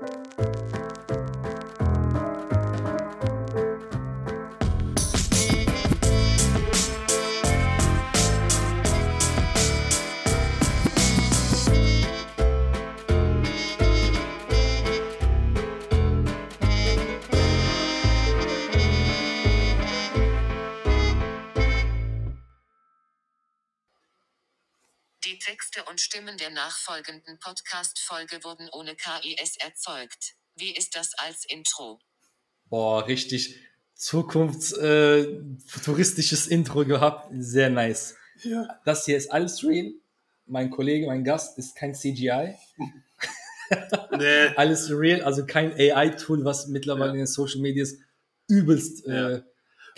Die und Stimmen der nachfolgenden Podcast-Folge wurden ohne KIS erzeugt. Wie ist das als Intro? Boah, richtig zukunftstouristisches Intro gehabt. Sehr nice. Ja. Das hier ist alles real. Mein Kollege, mein Gast ist kein CGI. Nee. Alles real, also kein AI-Tool, was mittlerweile Ja. in den Social Medias übelst äh, Ja.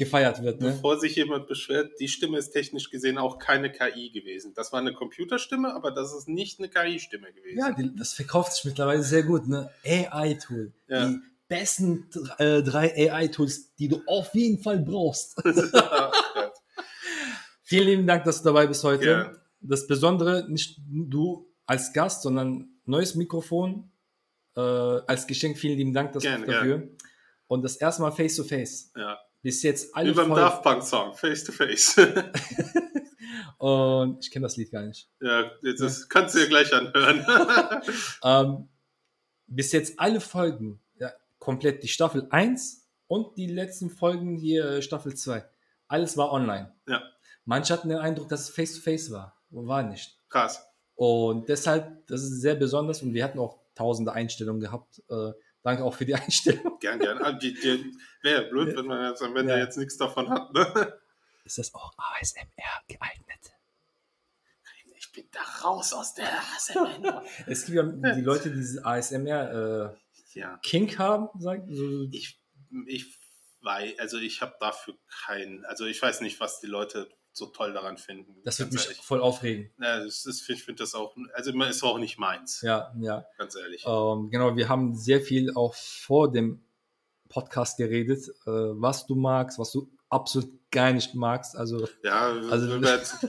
Gefeiert wird. Ne? Bevor sich jemand beschwert, die Stimme ist technisch gesehen auch keine KI gewesen. Das war eine Computerstimme, aber das ist nicht eine KI-Stimme gewesen. Ja, die, das verkauft sich mittlerweile sehr gut. Ne? AI-Tool. Ja. Die besten äh, drei AI-Tools, die du auf jeden Fall brauchst. Vielen lieben Dank, dass du dabei bist heute. Ja. Das Besondere, nicht du als Gast, sondern neues Mikrofon äh, als Geschenk. Vielen lieben Dank dass Gerne, dafür. Und das erste Mal face to face. ja. Bis jetzt alle Wie beim Daft Punk Song, Face to Face. Und ich kenne das Lied gar nicht. ja, jetzt ist, kannst du dir gleich anhören. Ähm, bis jetzt alle Folgen, ja, komplett die Staffel 1 und die letzten Folgen hier äh, Staffel 2. Alles war online. ja, Manche hatten den Eindruck, dass es face to face war. War nicht. krass. Und deshalb, das ist sehr besonders und wir hatten auch tausende Einstellungen gehabt. Äh, danke auch für die Einstellung. Gern, gern. Ah, Wäre blöd, wenn man jetzt am Ende Ja. jetzt nichts davon hat. Ne? Ist das auch ASMR geeignet? Ich bin da raus aus der ASMR. Es gibt ja die Leute, die diese ASMR äh, ja, Kink haben, sagen so, ich, ich weiß, also ich habe dafür keinen, also ich weiß nicht, was die Leute so toll daran finden. das wird mich ehrlich. voll aufregen. Ja, das ist, ich finde das auch, also ist auch nicht meins, Ja, ja. ganz ehrlich. Ähm, genau, wir haben sehr viel auch vor dem Podcast geredet, äh, was du magst, was du absolut gar nicht magst. Also Ja, Also- das,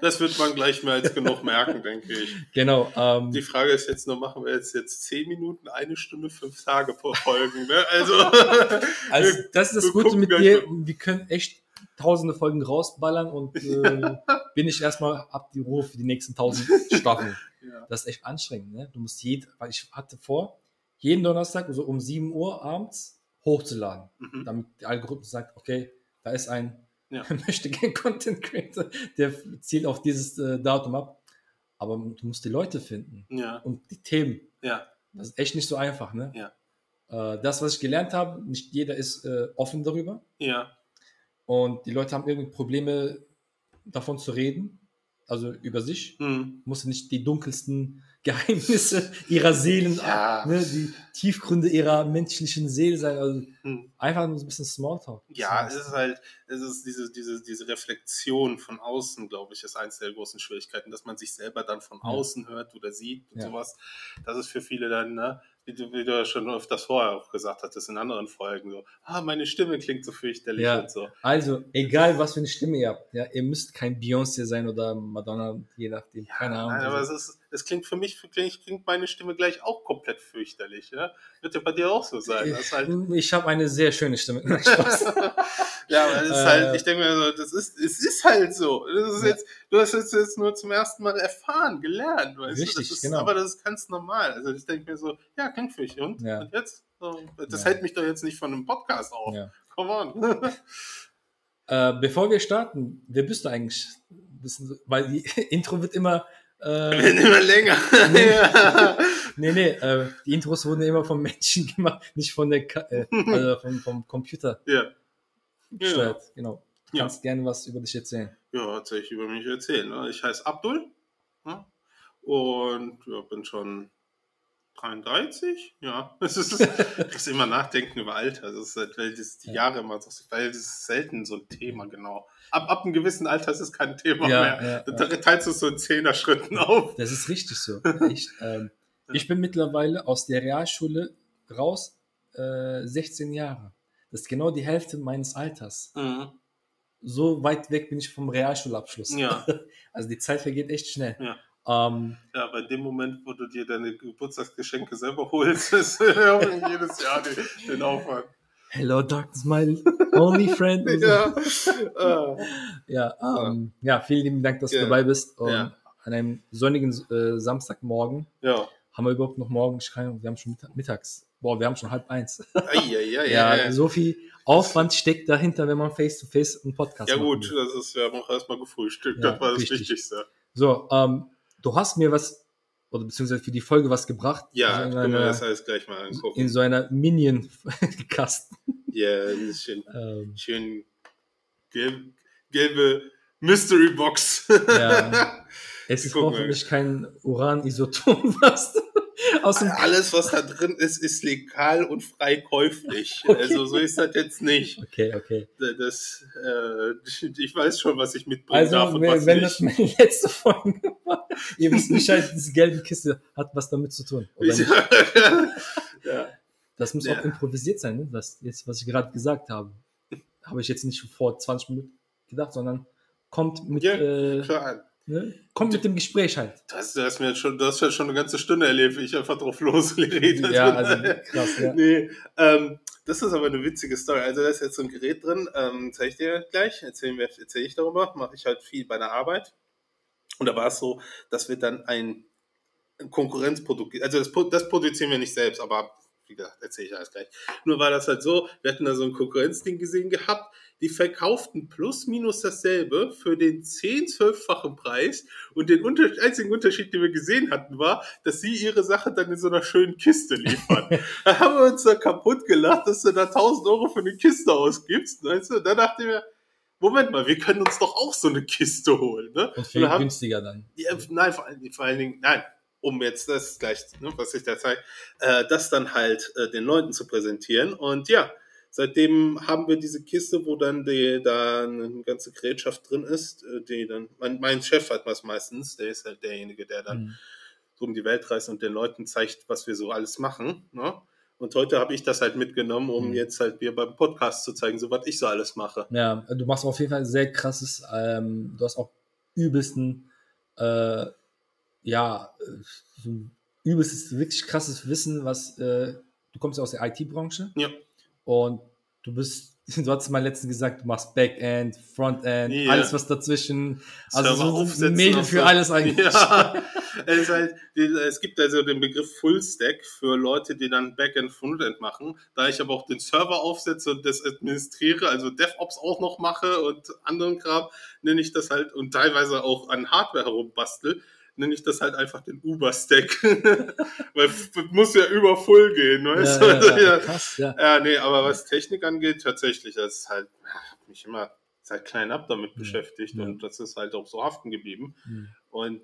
das wird man gleich mehr als genug merken, denke ich. genau, ähm, Die Frage ist jetzt nur, machen wir jetzt, jetzt zehn Minuten, eine Stunde, fünf Tage pro Folgen, ne? Also, also das ist das Gute mit dir. Wir können echt tausende Folgen rausballern und äh, bin ich erstmal ab die Ruhe für die nächsten tausend Staffeln. ja. Das ist echt anstrengend, ne? Du musst jed, weil ich hatte vor, jeden Donnerstag so um 7 Uhr abends hochzuladen, Mhm. damit der Algorithmus sagt, okay, da ist ein Ja. möchte gerne Content Creator, der zielt auf dieses äh, Datum ab. Aber du musst die Leute finden ja, und die Themen. ja, Das ist echt nicht so einfach, ne? Ja. Äh, das, was ich gelernt habe, nicht jeder ist äh, offen darüber. ja, Und die Leute haben irgendwie Probleme, davon zu reden. Also über sich. hm. Muss nicht die dunkelsten Geheimnisse ihrer Seelen, Ja. ne, die Tiefgründe ihrer menschlichen Seele sein. Also Hm. einfach nur ein bisschen Smalltalk. Ja, es ist halt, es ist diese, diese, diese Reflexion von außen, glaube ich, ist eins der großen Schwierigkeiten, dass man sich selber dann von Ja. außen hört oder sieht und Ja. sowas. Das ist für viele dann, ne, wie du, wie du ja schon öfters vorher auch gesagt hattest in anderen Folgen, so, ah, meine Stimme klingt so fürchterlich Ja. und so. Also, egal was für eine Stimme ihr habt, ja, ihr müsst kein Beyoncé sein oder Madonna, je nachdem. Keine Ahnung. Nein, aber Also, es ist, es klingt für mich, klingt, meine Stimme gleich auch komplett fürchterlich, ja? Wird ja bei dir auch so sein. Das halt, ich habe eine sehr schöne Stimme. Nein. Ja, aber es ist Äh, halt, ich denke mir so, das ist, es ist halt so. Das ist Ja. jetzt, du hast es jetzt nur zum ersten Mal erfahren, gelernt, weißt Richtig, du? Das ist, genau. Aber das ist ganz normal. Also ich denke mir so, ja, klingt für dich. Und, Ja. und jetzt? So, das Ja. hält mich doch jetzt nicht von einem Podcast auf. Ja. Come on. Äh, bevor wir starten, wer bist du eigentlich? Weil die Intro wird immer. Wir Äh, werden immer länger. Nee. ja. nee, nee, äh, die Intros wurden immer vom Menschen gemacht, nicht von der Ka äh, also vom, vom Computer ja. gesteuert. Genau. Du Ja. kannst gerne was über dich erzählen. Ja, was soll ich über mich erzählen? Ne? Ich heiße Abdul ja? und ja, bin schon 33. Ja, es ist, ich muss immer nachdenken über Alter. Das ist, halt, weil das die Ja. Jahre immer so, weil das ist selten so ein Thema, genau. Ab, ab einem gewissen Alter ist es kein Thema Ja, mehr. ja, Da teilst du es so in Zehner-Schritten auf. Das ist richtig so. Echt, ähm, ich bin mittlerweile aus der Realschule raus, äh, 16 Jahre. Das ist genau die Hälfte meines Alters. Mhm. So weit weg bin ich vom Realschulabschluss. Ja. Also die Zeit vergeht echt schnell. Ja. Ähm, Ja, aber in dem Moment, wo du dir deine Geburtstagsgeschenke selber holst, ist ja jedes Jahr den, den Aufwand. Hello, Darkness, my only friend. Ja. Ah. Ja, ähm, ja, vielen lieben Dank, dass Ja. du dabei bist. Und Ja. an einem sonnigen äh, Samstagmorgen ja. haben wir überhaupt noch morgen, wir haben schon Mittag, mittags. Boah, wir haben schon halb eins. Eieiei, Ja, ja, so viel Aufwand steckt dahinter, wenn man face-to-face einen Podcast ja machen gut, das ist ja auch erstmal gefrühstückt. Ja, das war das richtig. Wichtigste. So, ähm, du hast mir was, oder beziehungsweise für die Folge was gebracht. Ja, in, können wir das alles gleich mal angucken. in so einer Minion-Kasten. Ja, das ist schön, ähm, schön gelb, gelbe Mystery Box. ja. Es ist hoffentlich kein Uran-Isotop, was Alles, was da drin ist, ist legal und frei käuflich. Okay. Also so ist das jetzt nicht. Okay, okay. Das, äh, ich weiß schon, was ich mitbringen darf Also, und wenn, was wenn nicht. das meine letzte Folge war, ihr wisst Bescheid, diese gelbe Kiste hat was damit zu tun. Ja. Das muss Ja. auch improvisiert sein, ne? was, jetzt, was ich gerade gesagt habe. Habe ich jetzt nicht vor 20 Minuten gedacht, sondern kommt mit, Ja, äh, Klar. Ne? kommt mit dem Gespräch halt. Du hast, du hast mir jetzt schon, du hast ja schon eine ganze Stunde erlebt, wie ich einfach drauf losgeredet Ja, bin. also krass, ja. Nee, ähm, das ist aber eine witzige Story. Also da ist jetzt so ein Gerät drin, ähm, zeige ich dir gleich, erzähle ich darüber, mache ich halt viel bei der Arbeit. Und da war es so, dass wir dann ein, Konkurrenzprodukt, also das, das produzieren wir nicht selbst, aber wie gesagt, erzähle ich alles gleich. Nur war das halt so, wir hatten da so ein Konkurrenzding gesehen gehabt, die verkauften plus minus dasselbe für den 10, 12-fachen Preis und den unter einzigen Unterschied, den wir gesehen hatten, war, dass sie ihre Sache dann in so einer schönen Kiste liefern. da haben wir uns da kaputt gelacht, dass du da 1000 Euro für eine Kiste ausgibst. Weißt du? Da dachte ich mir, Moment mal, wir können uns doch auch so eine Kiste holen. Ne? Und viel haben- günstiger dann. ja, nein, vor allen, vor allen Dingen, nein, um jetzt das gleich, ne, was ich da zeige, äh, das dann halt äh, den Leuten zu präsentieren. Und ja, seitdem haben wir diese Kiste, wo dann die, da eine ganze Gerätschaft drin ist, äh, die dann, mein, mein Chef hat was meistens, der ist halt derjenige, der dann Mhm. so um die Welt reist und den Leuten zeigt, was wir so alles machen. Ne? Und heute habe ich das halt mitgenommen, um Mhm. jetzt halt dir beim Podcast zu zeigen, so was ich so alles mache. Ja, du machst auf jeden Fall sehr krasses, ähm, du hast auch übelsten, äh, ja, äh, übelstes, wirklich krasses Wissen, was, äh, du kommst ja aus der IT-Branche Ja. und du bist, du hast mal letztens gesagt, du machst Backend, Frontend, Ja. alles was dazwischen, also Server so ein Mädel für so. alles eigentlich. Ja, es, halt, es gibt also den Begriff Fullstack für Leute, die dann Backend, Frontend machen. Da ich aber auch den Server aufsetze und das administriere, also DevOps auch noch mache und anderen Kram, nenne ich das halt und teilweise auch an Hardware herumbastel, nenne ich das halt einfach den Uber-Stack. Weil muss ja über Full gehen, weißt Ja, du? ja, ja, Ja. krass, ja. Ja, nee, aber was Technik angeht, tatsächlich, das ist halt, mich immer seit klein ab damit Ja, beschäftigt ja. und das ist halt auch so haften geblieben. Mhm. Und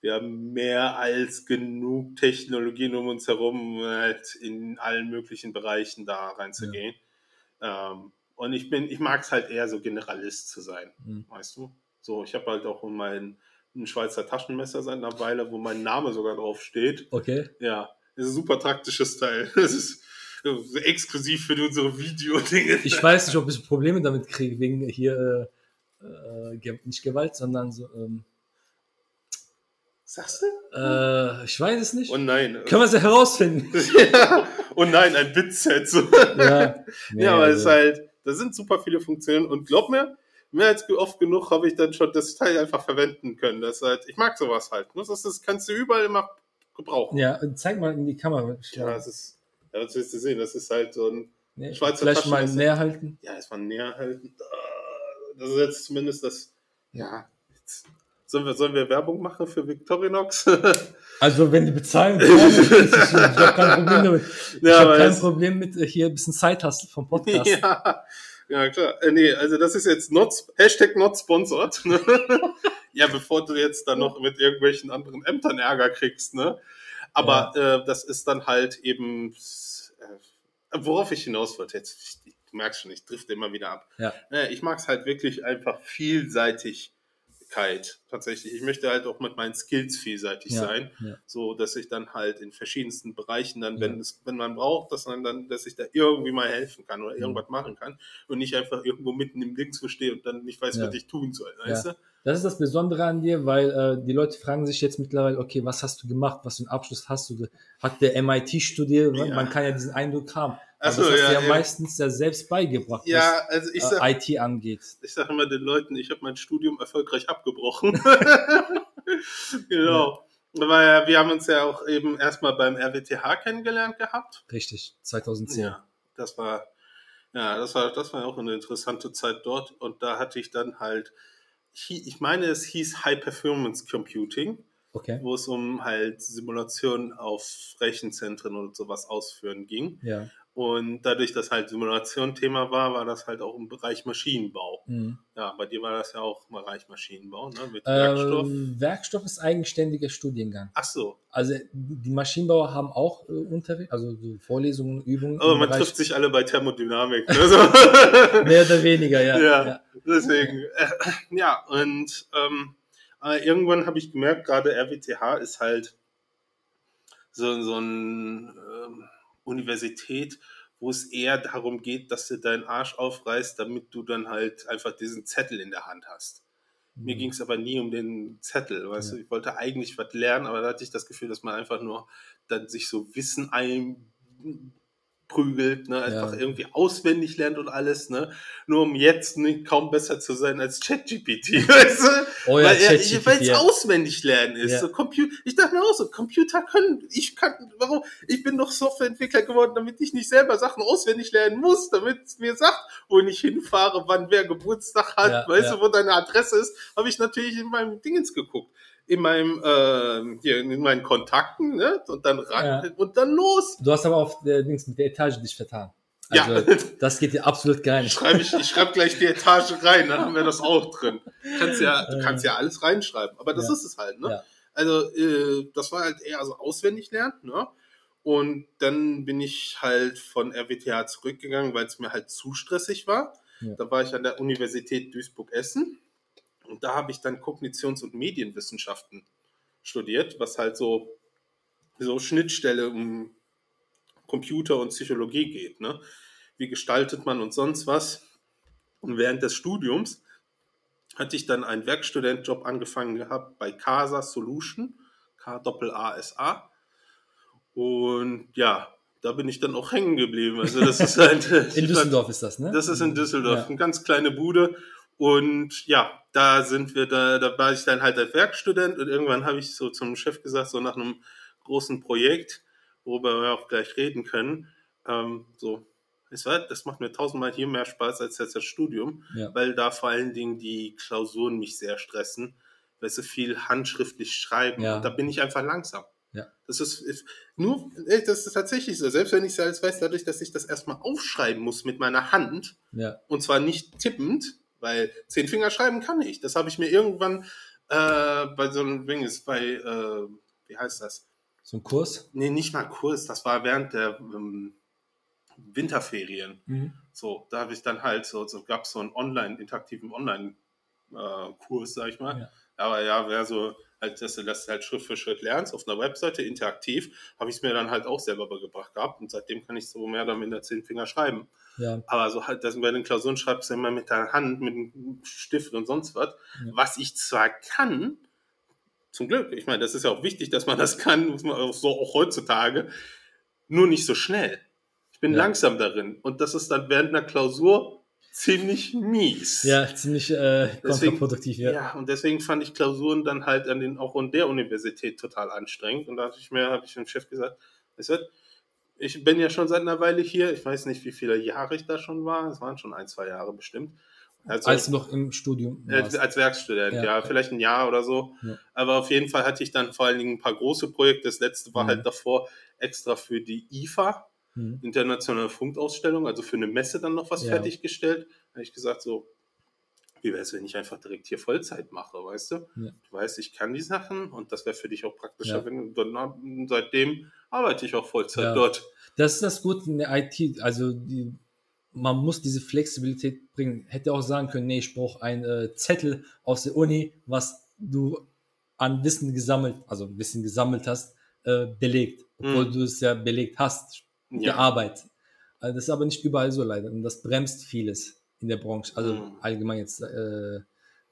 wir haben mehr als genug Technologien um uns herum, um halt in allen möglichen Bereichen da reinzugehen. Ähm, und ich bin, ich mag es halt eher so Generalist zu sein, Mhm. weißt du? So, ich habe halt auch mein ein Schweizer Taschenmesser seit einer Weile, wo mein Name sogar drauf steht. Okay. Ja, das ist ein super praktisches Teil. Das ist so exklusiv für unsere Videodinge. Ich weiß nicht, ob ich Probleme damit kriege, wegen hier, äh, äh, nicht Gewalt, sondern so, ähm, Sagst du? äh, ich weiß es nicht. Oh nein. Können wir es ja herausfinden. ja. Oh nein, ein Bitset. So. ja, Nee, ja, aber es ist halt, da sind super viele Funktionen und glaub mir, mehr als oft genug habe ich dann schon das Teil einfach verwenden können. Das ist halt, ich mag sowas halt. ne? Das, das kannst du überall immer gebrauchen. Ja, zeig mal in die Kamera. Ja, das ist, ja, was willst du sehen? Das ist halt so ein, nee, Schweizer vielleicht mal Taschenmesser. näher halten. ja, ist man näher halten. Das ist jetzt zumindest das, ja, jetzt, sollen wir, sollen wir Werbung machen für Victorinox? Also, wenn die bezahlen, gerne. ich habe kein Problem damit. Ich Ja, habe kein Problem mit äh, hier ein bisschen Zeithassel vom Podcast. Ja, ja klar. Äh, nee, also das ist jetzt not, Hashtag not sponsored. Ne? ja, bevor du jetzt dann noch mit irgendwelchen anderen Ämtern Ärger kriegst. Ne? Aber äh, das ist dann halt eben, äh, worauf ich hinaus wollte. Jetzt, du merkst schon, ich drifte immer wieder ab. Ja. Äh, ich mag es halt wirklich einfach Vielseitigkeit tatsächlich. Ich möchte halt auch mit meinen Skills vielseitig Ja, sein ja. so dass ich dann halt in verschiedensten Bereichen dann, wenn Ja. es, wenn man braucht, dass man dann, dass ich da irgendwie mal helfen kann oder Mhm. irgendwas machen kann und nicht einfach irgendwo mitten im Dings stehe und dann nicht weiß, was ich tun soll, weißt du? Das ist das Besondere an dir, weil äh, die Leute fragen sich jetzt mittlerweile, okay, was hast du gemacht, was für einen Abschluss hast du? Hat der MIT studiert? Man kann ja diesen Eindruck haben. Ach Aber so, das hast ja, du ja, ja. meistens ja selbst beigebracht, Ja, also ich was sag, äh, IT angeht. ich sag immer den Leuten, ich habe mein Studium erfolgreich abgebrochen. genau. Ja, wir haben uns ja auch eben erstmal beim RWTH kennengelernt gehabt. Richtig, 2010. Ja, das war, ja, das war, das war auch eine interessante Zeit dort. Und da hatte ich dann halt, ich meine, es hieß High Performance Computing, Okay. wo es um halt Simulationen auf Rechenzentren und sowas ausführen ging. Ja. Und dadurch, dass halt Simulation Thema war, war das halt auch im Bereich Maschinenbau. Mhm. Ja, bei dir war das ja auch im Bereich Maschinenbau, ne? Mit Werkstoff. Ähm, Werkstoff ist eigenständiger Studiengang. Ach so. Also die Maschinenbauer haben auch äh, Unterricht, also so Vorlesungen, Übungen. Aber man Bereich- trifft sich alle bei Thermodynamik. Ne? So. Mehr oder weniger, ja. Ja. ja. Deswegen, äh, ja, und ähm, äh, irgendwann habe ich gemerkt, gerade RWTH ist halt so, so eine ähm, Universität, wo es eher darum geht, dass du deinen Arsch aufreißt, damit du dann halt einfach diesen Zettel in der Hand hast. Mir ging es aber nie um den Zettel, weißt Mhm. Ja. du, ich wollte eigentlich was lernen, aber da hatte ich das Gefühl, dass man einfach nur dann sich so Wissen einprügelt, ne, einfach Ja. irgendwie auswendig lernt und alles, ne, nur um jetzt nicht kaum besser zu sein als ChatGPT, weißt du? Oh ja, weil es ja. auswendig lernen ist. Ja. So Compu ich dachte mir auch so, Computer können, ich kann, warum? Ich bin doch Softwareentwickler geworden, damit ich nicht selber Sachen auswendig lernen muss, damit es mir sagt, wo ich hinfahre, wann wer Geburtstag hat, weißt du, wo deine Adresse ist, habe ich natürlich in meinem Dingens geguckt. In meinem, äh, hier, in meinen Kontakten, ne? Und dann ran Ja. und dann los. Du hast aber auf der Dings mit der Etage dich vertan. Ja. Also, das geht dir absolut gar nicht. Schreibe ich, ich schreibe gleich die Etage rein, dann haben wir das auch drin. Kannst ja, du Äh. kannst ja alles reinschreiben, aber das Ja. ist es halt, ne? Ja. Also, äh, das war halt eher so auswendig lernen, ne? Und dann bin ich halt von RWTH zurückgegangen, weil es mir halt zu stressig war. Ja. Da war ich an der Universität Duisburg-Essen und da habe ich dann Kognitions- und Medienwissenschaften studiert, was halt so, so Schnittstelle um Computer und Psychologie geht. Ne? Wie gestaltet man und sonst was? Und während des Studiums hatte ich dann einen Werkstudentjob angefangen gehabt bei Casa Solution, K-A-A-S-A. Und ja, da bin ich dann auch hängen geblieben. Also das ist halt, In Düsseldorf ist das, ne? das ist in Düsseldorf, Ja. eine ganz kleine Bude. Und ja, da sind wir, da, da war ich dann halt als Werkstudent und irgendwann habe ich so zum Chef gesagt, so nach einem großen Projekt, worüber wir auch gleich reden können, ähm, so, du was, das macht mir tausendmal hier mehr Spaß als jetzt das Studium, Ja. weil da vor allen Dingen die Klausuren mich sehr stressen, weil sie viel handschriftlich schreiben Ja. und da bin ich einfach langsam. Ja. Das ist, ist nur, das ist tatsächlich so. Selbst wenn ich es alles weiß, dadurch, dass ich das erstmal aufschreiben muss mit meiner Hand, Ja. und zwar nicht tippend, weil zehn Finger schreiben kann ich. Das habe ich mir irgendwann äh, bei so einem Ding ist bei, äh, wie heißt das? So ein Kurs. Nee, nicht mal Kurs, das war während der ähm, Winterferien. Mhm. So, da habe ich dann halt so, so gab es so einen online, interaktiven Online-Kurs, sag ich mal. Ja. Aber ja, wäre so, halt, dass du das halt Schritt für Schritt lernst auf einer Webseite, interaktiv, habe ich es mir dann halt auch selber beigebracht gehabt und seitdem kann ich so mehr oder minder zehn Finger schreiben. Ja. Aber so halt, dass bei den Klausuren schreibst du immer mit der Hand, mit einem Stift und sonst was. Ja. Was ich zwar kann, zum Glück, ich meine, das ist ja auch wichtig, dass man das kann, muss man auch so auch heutzutage, nur nicht so schnell. Ich bin Ja. langsam darin und das ist dann während einer Klausur ziemlich mies. Ja, ziemlich äh, Deswegen- kontraproduktiv, Ja. ja. und deswegen fand ich Klausuren dann halt an den, auch an der Universität total anstrengend. Und da habe ich mir, habe ich dem Chef gesagt, weißt du, ich bin ja schon seit einer Weile hier. Ich weiß nicht, wie viele Jahre ich da schon war. Es waren schon ein, zwei Jahre bestimmt. Also, Als noch im Studium als, warst. als Werkstudent, ja, Ja. vielleicht ein Jahr oder so. Ja. Aber auf jeden Fall hatte ich dann vor allen Dingen ein paar große Projekte. Das letzte war Mhm. halt davor extra für die IFA, Mhm. internationale Funkausstellung, also für eine Messe dann noch was Ja. fertiggestellt. Da habe ich gesagt, so, wie wäre es, wenn ich einfach direkt hier Vollzeit mache, weißt du? Ja. Du weißt, ich kann die Sachen und das wäre für dich auch praktischer, Ja. wenn du dann, seitdem arbeite ich auch Vollzeit Ja. dort. Das ist das Gute in der IT. Also die, man muss diese Flexibilität bringen. Hätte auch sagen können, nee, ich brauche einen äh, Zettel aus der Uni, was du an Wissen gesammelt, also Wissen gesammelt hast, äh, belegt. Obwohl Mhm. du es ja belegt hast, Ja. Arbeit. Also das ist aber nicht überall so leider. Und das bremst vieles in der Branche. Also Mhm. allgemein jetzt äh,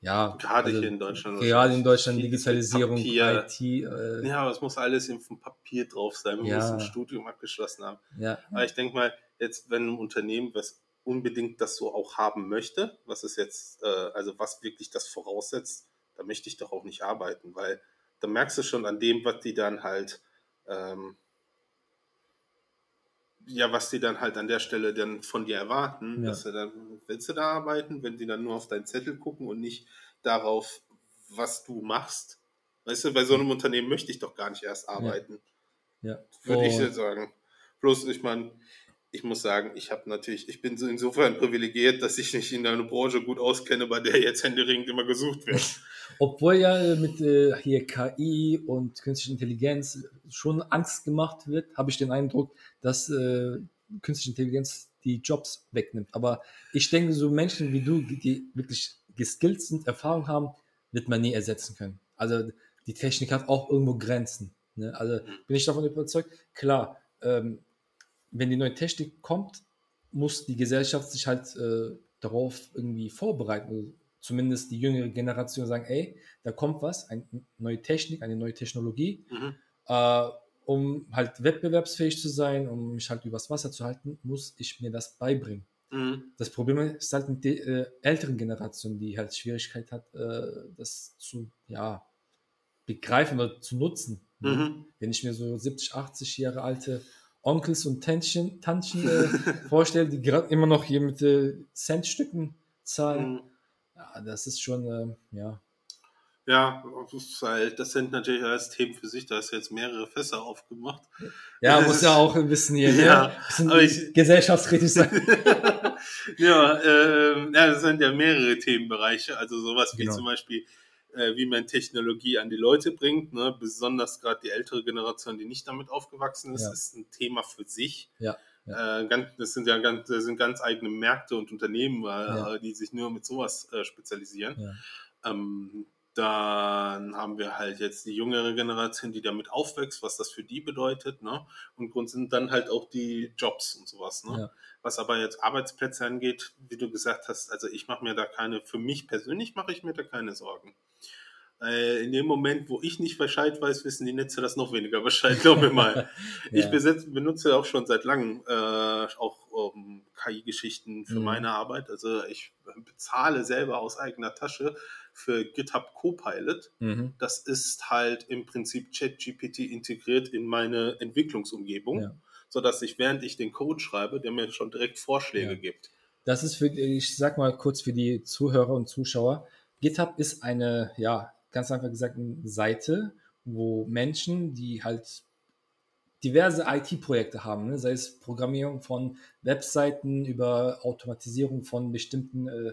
ja, Gerade also hier in Deutschland. gerade in Deutschland Digitalisierung, Papier. IT, äh, Ja, aber es muss alles im Papier drauf sein. Man Ja. muss ein Studium abgeschlossen haben. ja, Aber ich denke mal, jetzt, wenn ein Unternehmen was unbedingt das so auch haben möchte, was ist jetzt, äh, also was wirklich das voraussetzt, da möchte ich doch auch nicht arbeiten, weil da merkst du schon an dem, was die dann halt, ähm, ja, was die dann halt an der Stelle dann von dir erwarten, Ja. dass du dann, willst du da arbeiten, wenn die dann nur auf deinen Zettel gucken und nicht darauf, was du machst. Weißt du, bei so einem Unternehmen möchte ich doch gar nicht erst arbeiten ja. würde ich Und- jetzt sagen. Bloß, ich meine, ich muss sagen, ich habe natürlich, ich bin so insofern privilegiert, dass ich mich in einer Branche gut auskenne, bei der jetzt händeringend immer gesucht wird. Obwohl ja mit äh, hier KI und künstlicher Intelligenz schon Angst gemacht wird, habe ich den Eindruck, dass äh, künstliche Intelligenz die Jobs wegnimmt. Aber ich denke, so Menschen wie du, die wirklich geskillt sind, Erfahrung haben, wird man nie ersetzen können. Also die Technik hat auch irgendwo Grenzen. Ne? Also bin ich davon überzeugt, klar, ähm, wenn die neue Technik kommt, muss die Gesellschaft sich halt äh, darauf irgendwie vorbereiten. Zumindest die jüngere Generation sagen, ey, da kommt was, eine neue Technik, eine neue Technologie, Mhm. äh, um halt wettbewerbsfähig zu sein, um mich halt übers Wasser zu halten, muss ich mir das beibringen. Mhm. Das Problem ist halt mit der äh, älteren Generation, die halt Schwierigkeit hat, äh, das zu, ja, begreifen oder zu nutzen. Mhm. Wenn ich mir so 70, 80 Jahre alte Onkels und Tantchen, Tantchen äh, vorstelle, die gerade immer noch hier mit äh, Centstücken zahlen, Mhm. Ja, das ist schon, äh, ja, Ja, das, ist halt, sind natürlich alles Themen für sich, da hast du jetzt mehrere Fässer aufgemacht. ja, muss ist- ja auch ein bisschen hier, Ja, ne? aber ich- gesellschaftskritisch sein. ja, ähm, ja, das sind ja mehrere Themenbereiche, also sowas wie Genau. zum Beispiel, äh, wie man Technologie an die Leute bringt, ne? besonders gerade die ältere Generation, die nicht damit aufgewachsen ist, Ja. ist ein Thema für sich. Ja, Äh, ganz, das sind ja ganz, das sind ganz eigene Märkte und Unternehmen, äh, Ja. die sich nur mit sowas äh, spezialisieren. Ja. Ähm, dann haben wir halt jetzt die jüngere Generation, die damit aufwächst, was das für die bedeutet, ne? Und Grund sind dann halt auch die Jobs und sowas, ne? Ja. Was aber jetzt Arbeitsplätze angeht, wie du gesagt hast, also ich mache mir da keine, für mich persönlich mache ich mir da keine Sorgen. Äh, in dem Moment, wo ich nicht Bescheid weiß, wissen die Netze das noch weniger Bescheid, glaub mir mal. Ich Ja. besetz, benutze auch schon seit langem äh, auch ähm, KI-Geschichten für Mhm. meine Arbeit. Also ich bezahle selber aus eigener Tasche für GitHub Copilot. Mhm. Das ist halt im Prinzip ChatGPT integriert in meine Entwicklungsumgebung, Ja. sodass ich, während ich den Code schreibe, der mir schon direkt Vorschläge Ja. gibt. Das ist für, ich sag mal kurz für die Zuhörer und Zuschauer. GitHub ist eine, ja, ganz einfach gesagt, eine Seite, wo Menschen, die halt diverse IT-Projekte haben, ne? sei es Programmierung von Webseiten über Automatisierung von bestimmten äh,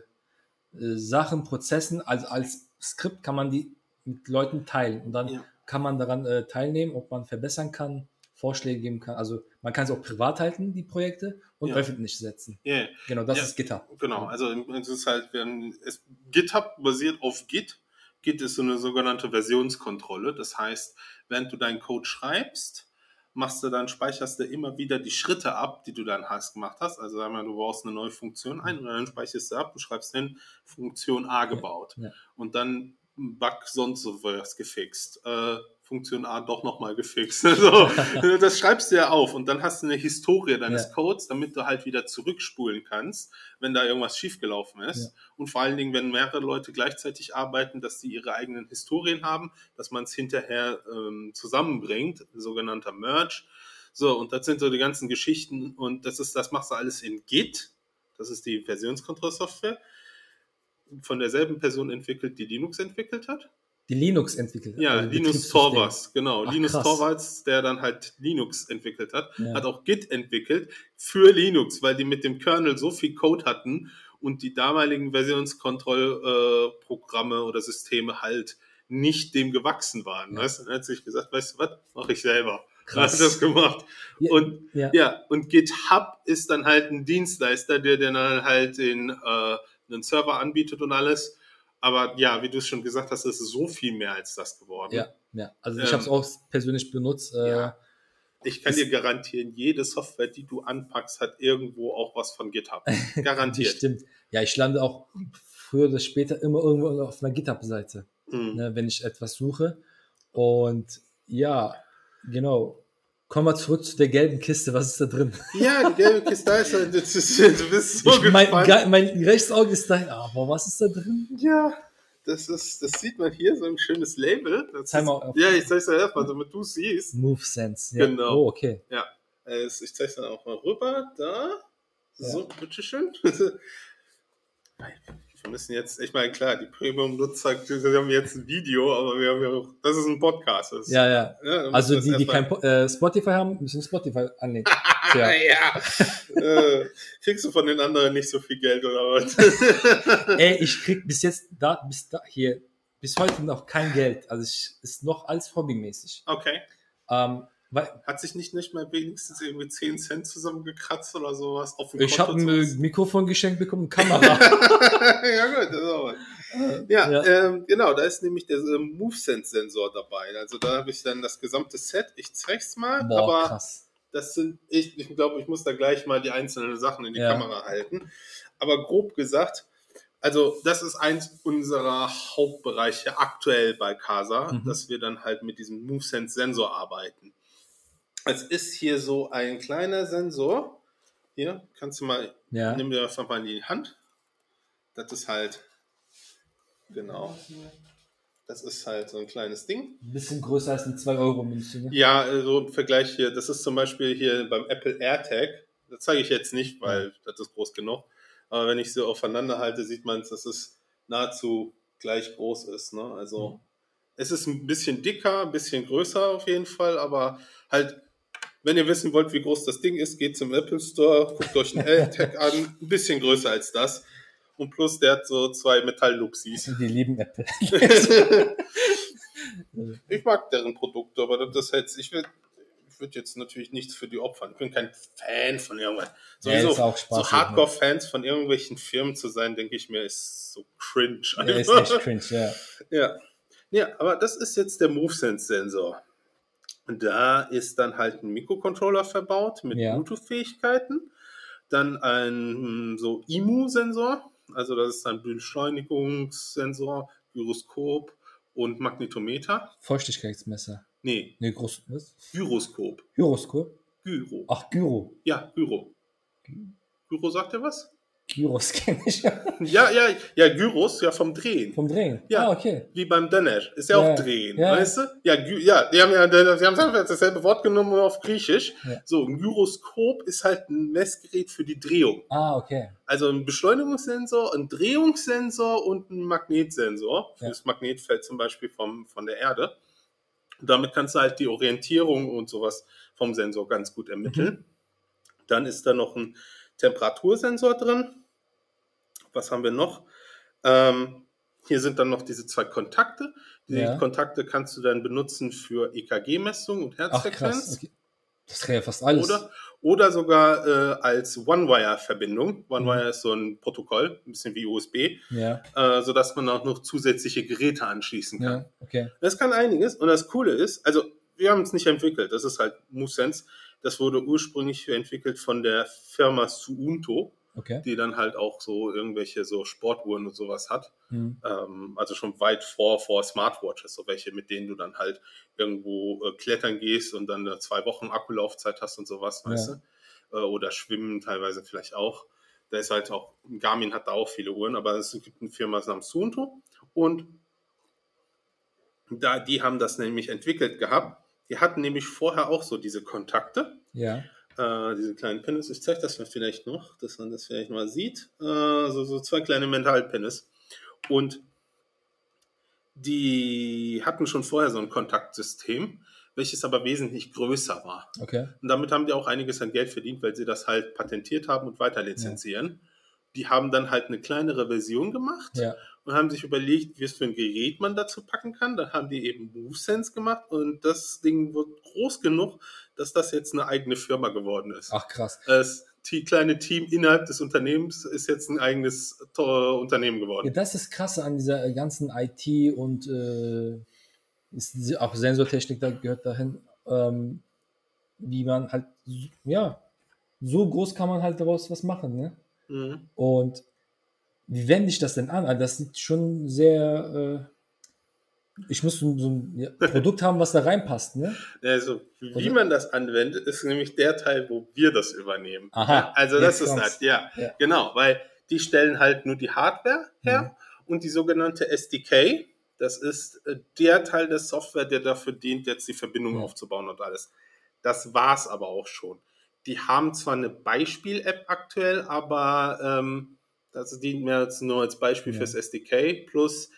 äh, Sachen, Prozessen, also als Skript kann man die mit Leuten teilen und dann Ja. kann man daran äh, teilnehmen, ob man verbessern kann, Vorschläge geben kann. Also man kann es auch privat halten, die Projekte, und Ja. öffentlich setzen. Yeah. Genau, das Ja, ist GitHub. Genau, also es ist halt, wenn es, GitHub basiert auf Git. Git ist so eine sogenannte Versionskontrolle. Das heißt, während du deinen Code schreibst, machst du dann, speicherst du immer wieder die Schritte ab, die du dann hast gemacht hast. Also sagen wir, du baust eine neue Funktion ein und dann speicherst du ab und schreibst hin, Funktion A gebaut. ja. Und dann Bug sonst so was gefixt. Äh, Funktion A doch nochmal gefixt. so, das schreibst du ja auf und dann hast du eine Historie deines Ja. Codes, damit du halt wieder zurückspulen kannst, wenn da irgendwas schiefgelaufen ist. Ja. Und vor allen Dingen, wenn mehrere Leute gleichzeitig arbeiten, dass die ihre eigenen Historien haben, dass man es hinterher ähm, zusammenbringt, sogenannter Merge. So, und das sind so die ganzen Geschichten und das ist, das machst du alles in Git. Das ist die Versionskontrollsoftware. Von derselben Person entwickelt, die Linux entwickelt hat. Die Linux entwickelt. Ja, also Linus. Torvalds, genau. Ach, Linus krass. Torvalds, der dann halt Linux entwickelt hat, Ja. hat auch Git entwickelt für Linux, weil die mit dem Kernel so viel Code hatten und die damaligen Versionskontrollprogramme Programme oder Systeme halt nicht dem gewachsen waren. Ja. Weißt? du? Dann hat sich gesagt, weißt du was, mache ich selber. Krass. Hat das gemacht. Ja, Und ja. ja, und GitHub ist dann halt ein Dienstleister, der dann halt den, äh, einen Server anbietet und alles. Aber ja, wie du es schon gesagt hast, ist es so viel mehr als das geworden. Ja, ja. Also ich Ähm, habe es auch persönlich benutzt. Äh, ja. Ich kann dir garantieren, jede Software, die du anpackst, hat irgendwo auch was von GitHub. Garantiert. Stimmt. Ja, ich lande auch früher oder später immer irgendwo auf einer GitHub-Seite, Mhm. ne, wenn ich etwas suche. Und ja, genau. Kommen wir zurück zu der gelben Kiste. Was ist da drin? Ja, die gelbe Kiste da ist halt, du bist so ich, mein, ge- mein rechtes Auge ist da. Aber was ist da drin? Ja, das ist, das sieht man hier, so ein schönes Label. Das ist, auf- Ja, ich zeig's dir erstmal, damit du siehst. Move Sense. Ja. Genau. Oh, okay. Ja, es- ich zeig's dann auch mal rüber. Da. So, bitteschön. Wir müssen jetzt, ich meine, klar, die Premium-Nutzer, die haben jetzt ein Video, aber wir haben ja auch, das ist ein Podcast. Das, Ja, ja. da Also wir die, die kein äh, Spotify haben, müssen Spotify annehmen. Ah, Ja. ja. äh, kriegst du von den anderen nicht so viel Geld oder was? Ey, ich krieg bis jetzt da, bis da hier, bis heute noch kein Geld. Also ich, ist noch alles hobbymäßig. okay. Ähm, Hat sich nicht, nicht mal wenigstens irgendwie 10 Cent zusammengekratzt oder sowas auf dem ich habe ein äh, Mikrofon geschenkt bekommen, Kamera. ja, gut, das ist auch was. Ja, Ja. Ähm, genau, da ist nämlich der äh, MoveSense-Sensor dabei. Also da habe ich dann das gesamte Set. Ich zeig's mal, Boah, aber krass. das sind, ich, ich glaube, ich muss da gleich mal die einzelnen Sachen in die Ja. Kamera halten. Aber grob gesagt, also das ist eins unserer Hauptbereiche aktuell bei Casa, Mhm. dass wir dann halt mit diesem MoveSense-Sensor arbeiten. Es ist hier so ein kleiner Sensor. Hier, kannst du mal Ja. Nimm dir das nochmal in die Hand. Das ist halt, genau, das ist halt so ein kleines Ding. Ein bisschen größer als eine 2-Euro-Münze. Ne? Ja, also im Vergleich hier, das ist zum Beispiel hier beim Apple AirTag. Das zeige ich jetzt nicht, weil das ist groß genug. Aber wenn ich sie aufeinander halte, sieht man, dass es nahezu gleich groß ist. Ne? Also Mhm. es ist ein bisschen dicker, ein bisschen größer auf jeden Fall, aber halt, wenn ihr wissen wollt, wie groß das Ding ist, geht zum Apple Store, guckt euch einen AirTag an, ein bisschen größer als das. Und plus, der hat so zwei Metall-Luxis. Die lieben Apple. Ich mag deren Produkte, aber das jetzt, ich würde ich würd jetzt natürlich nichts für die opfern. Ich bin kein Fan von irgendwas. Ja, Sowieso, auch so Hardcore-Fans von irgendwelchen Firmen zu sein, denke ich mir, ist so cringe. Ja, ist echt cringe, ja. Ja. ja, aber das ist jetzt der MoveSense-Sensor. Da ist dann halt ein Mikrocontroller verbaut mit Ja. Bluetooth-Fähigkeiten. Dann ein mm, so IMU-Sensor, also das ist ein Beschleunigungssensor, Gyroskop und Magnetometer. Feuchtigkeitsmesser. Nee, Ne, groß. Was? Gyroskop. Gyroskop? Gyro. Ach, Gyro. Ja, Gyro. Gyro sagt ihr was? Gyros kenne ich ja. Ja, ja, Gyros, ja vom Drehen. Vom Drehen. Ja. Ah, okay. Wie beim Döner. Ist ja, Ja, auch drehen, ja. weißt du? Ja, Gy ja, die haben ja die haben einfach dasselbe Wort genommen nur auf Griechisch. Ja. So, ein Gyroskop ist halt ein Messgerät für die Drehung. Ah, okay. Also ein Beschleunigungssensor, ein Drehungssensor und ein Magnetsensor für das Magnetfeld zum Beispiel vom, von der Erde. Und damit kannst du halt die Orientierung und sowas vom Sensor ganz gut ermitteln. Mhm. Dann ist da noch ein Temperatursensor drin. Was haben wir noch? Ähm, hier sind dann noch diese zwei Kontakte. Die Ja. Kontakte kannst du dann benutzen für EKG-Messung und Herzfrequenz. Okay. Das kann ja fast alles. Oder, oder sogar äh, als One-Wire-Verbindung. Mhm. One-Wire ist so ein Protokoll, ein bisschen wie USB, Ja, äh, sodass man auch noch zusätzliche Geräte anschließen kann. ja, okay. Das kann einiges. Und das Coole ist, also wir haben es nicht entwickelt, das ist halt MoveSense. Das wurde ursprünglich entwickelt von der Firma Suunto, Okay. die dann halt auch so irgendwelche so Sportuhren und sowas hat. Hm. Ähm, also schon weit vor, vor Smartwatches, so welche, mit denen du dann halt irgendwo äh, klettern gehst und dann eine zwei Wochen Akkulaufzeit hast und sowas, weißt Ja. du? Äh, oder schwimmen teilweise vielleicht auch. Da ist halt auch, Garmin hat da auch viele Uhren, aber es gibt eine Firma namens Suunto und da, die haben das nämlich entwickelt gehabt. Die hatten nämlich vorher auch so diese Kontakte, Ja. Äh, diese kleinen Pins. Ich zeige das mal vielleicht noch, dass man das vielleicht mal sieht. Äh, so, so zwei kleine Mentalpins. Und die hatten schon vorher so ein Kontaktsystem, welches aber wesentlich größer war. Okay. Und damit haben die auch einiges an Geld verdient, weil sie das halt patentiert haben und weiter lizenzieren. Die haben dann halt eine kleinere Version gemacht Ja. und haben sich überlegt, was für ein Gerät man dazu packen kann. Dann haben die eben MoveSense gemacht und das Ding wird groß genug, dass das jetzt eine eigene Firma geworden ist. Ach, krass. Das kleine Team innerhalb des Unternehmens ist jetzt ein eigenes äh, Unternehmen Ja, geworden. das ist krasse an dieser ganzen IT und äh, ist auch Sensortechnik da gehört dahin, ähm, wie man halt, ja, so groß kann man halt daraus was machen, ne? Mhm. Und wie wende ich das denn an? Also das sieht schon sehr. Äh, ich muss so, ein Produkt haben, was da reinpasst, ne? Also, wie Oder? man das anwendet, ist nämlich der Teil, wo wir das übernehmen. Aha, Also das ist halt, ja, Ja. genau, weil die stellen halt nur die Hardware her und die sogenannte SDK, das ist äh, der Teil der Software, der dafür dient, jetzt die Verbindung Ja. aufzubauen und alles. Das war's aber auch schon. Die haben zwar eine Beispiel-App aktuell, aber ähm, das dient mir jetzt nur als Beispiel Ja. fürs SDK. Plus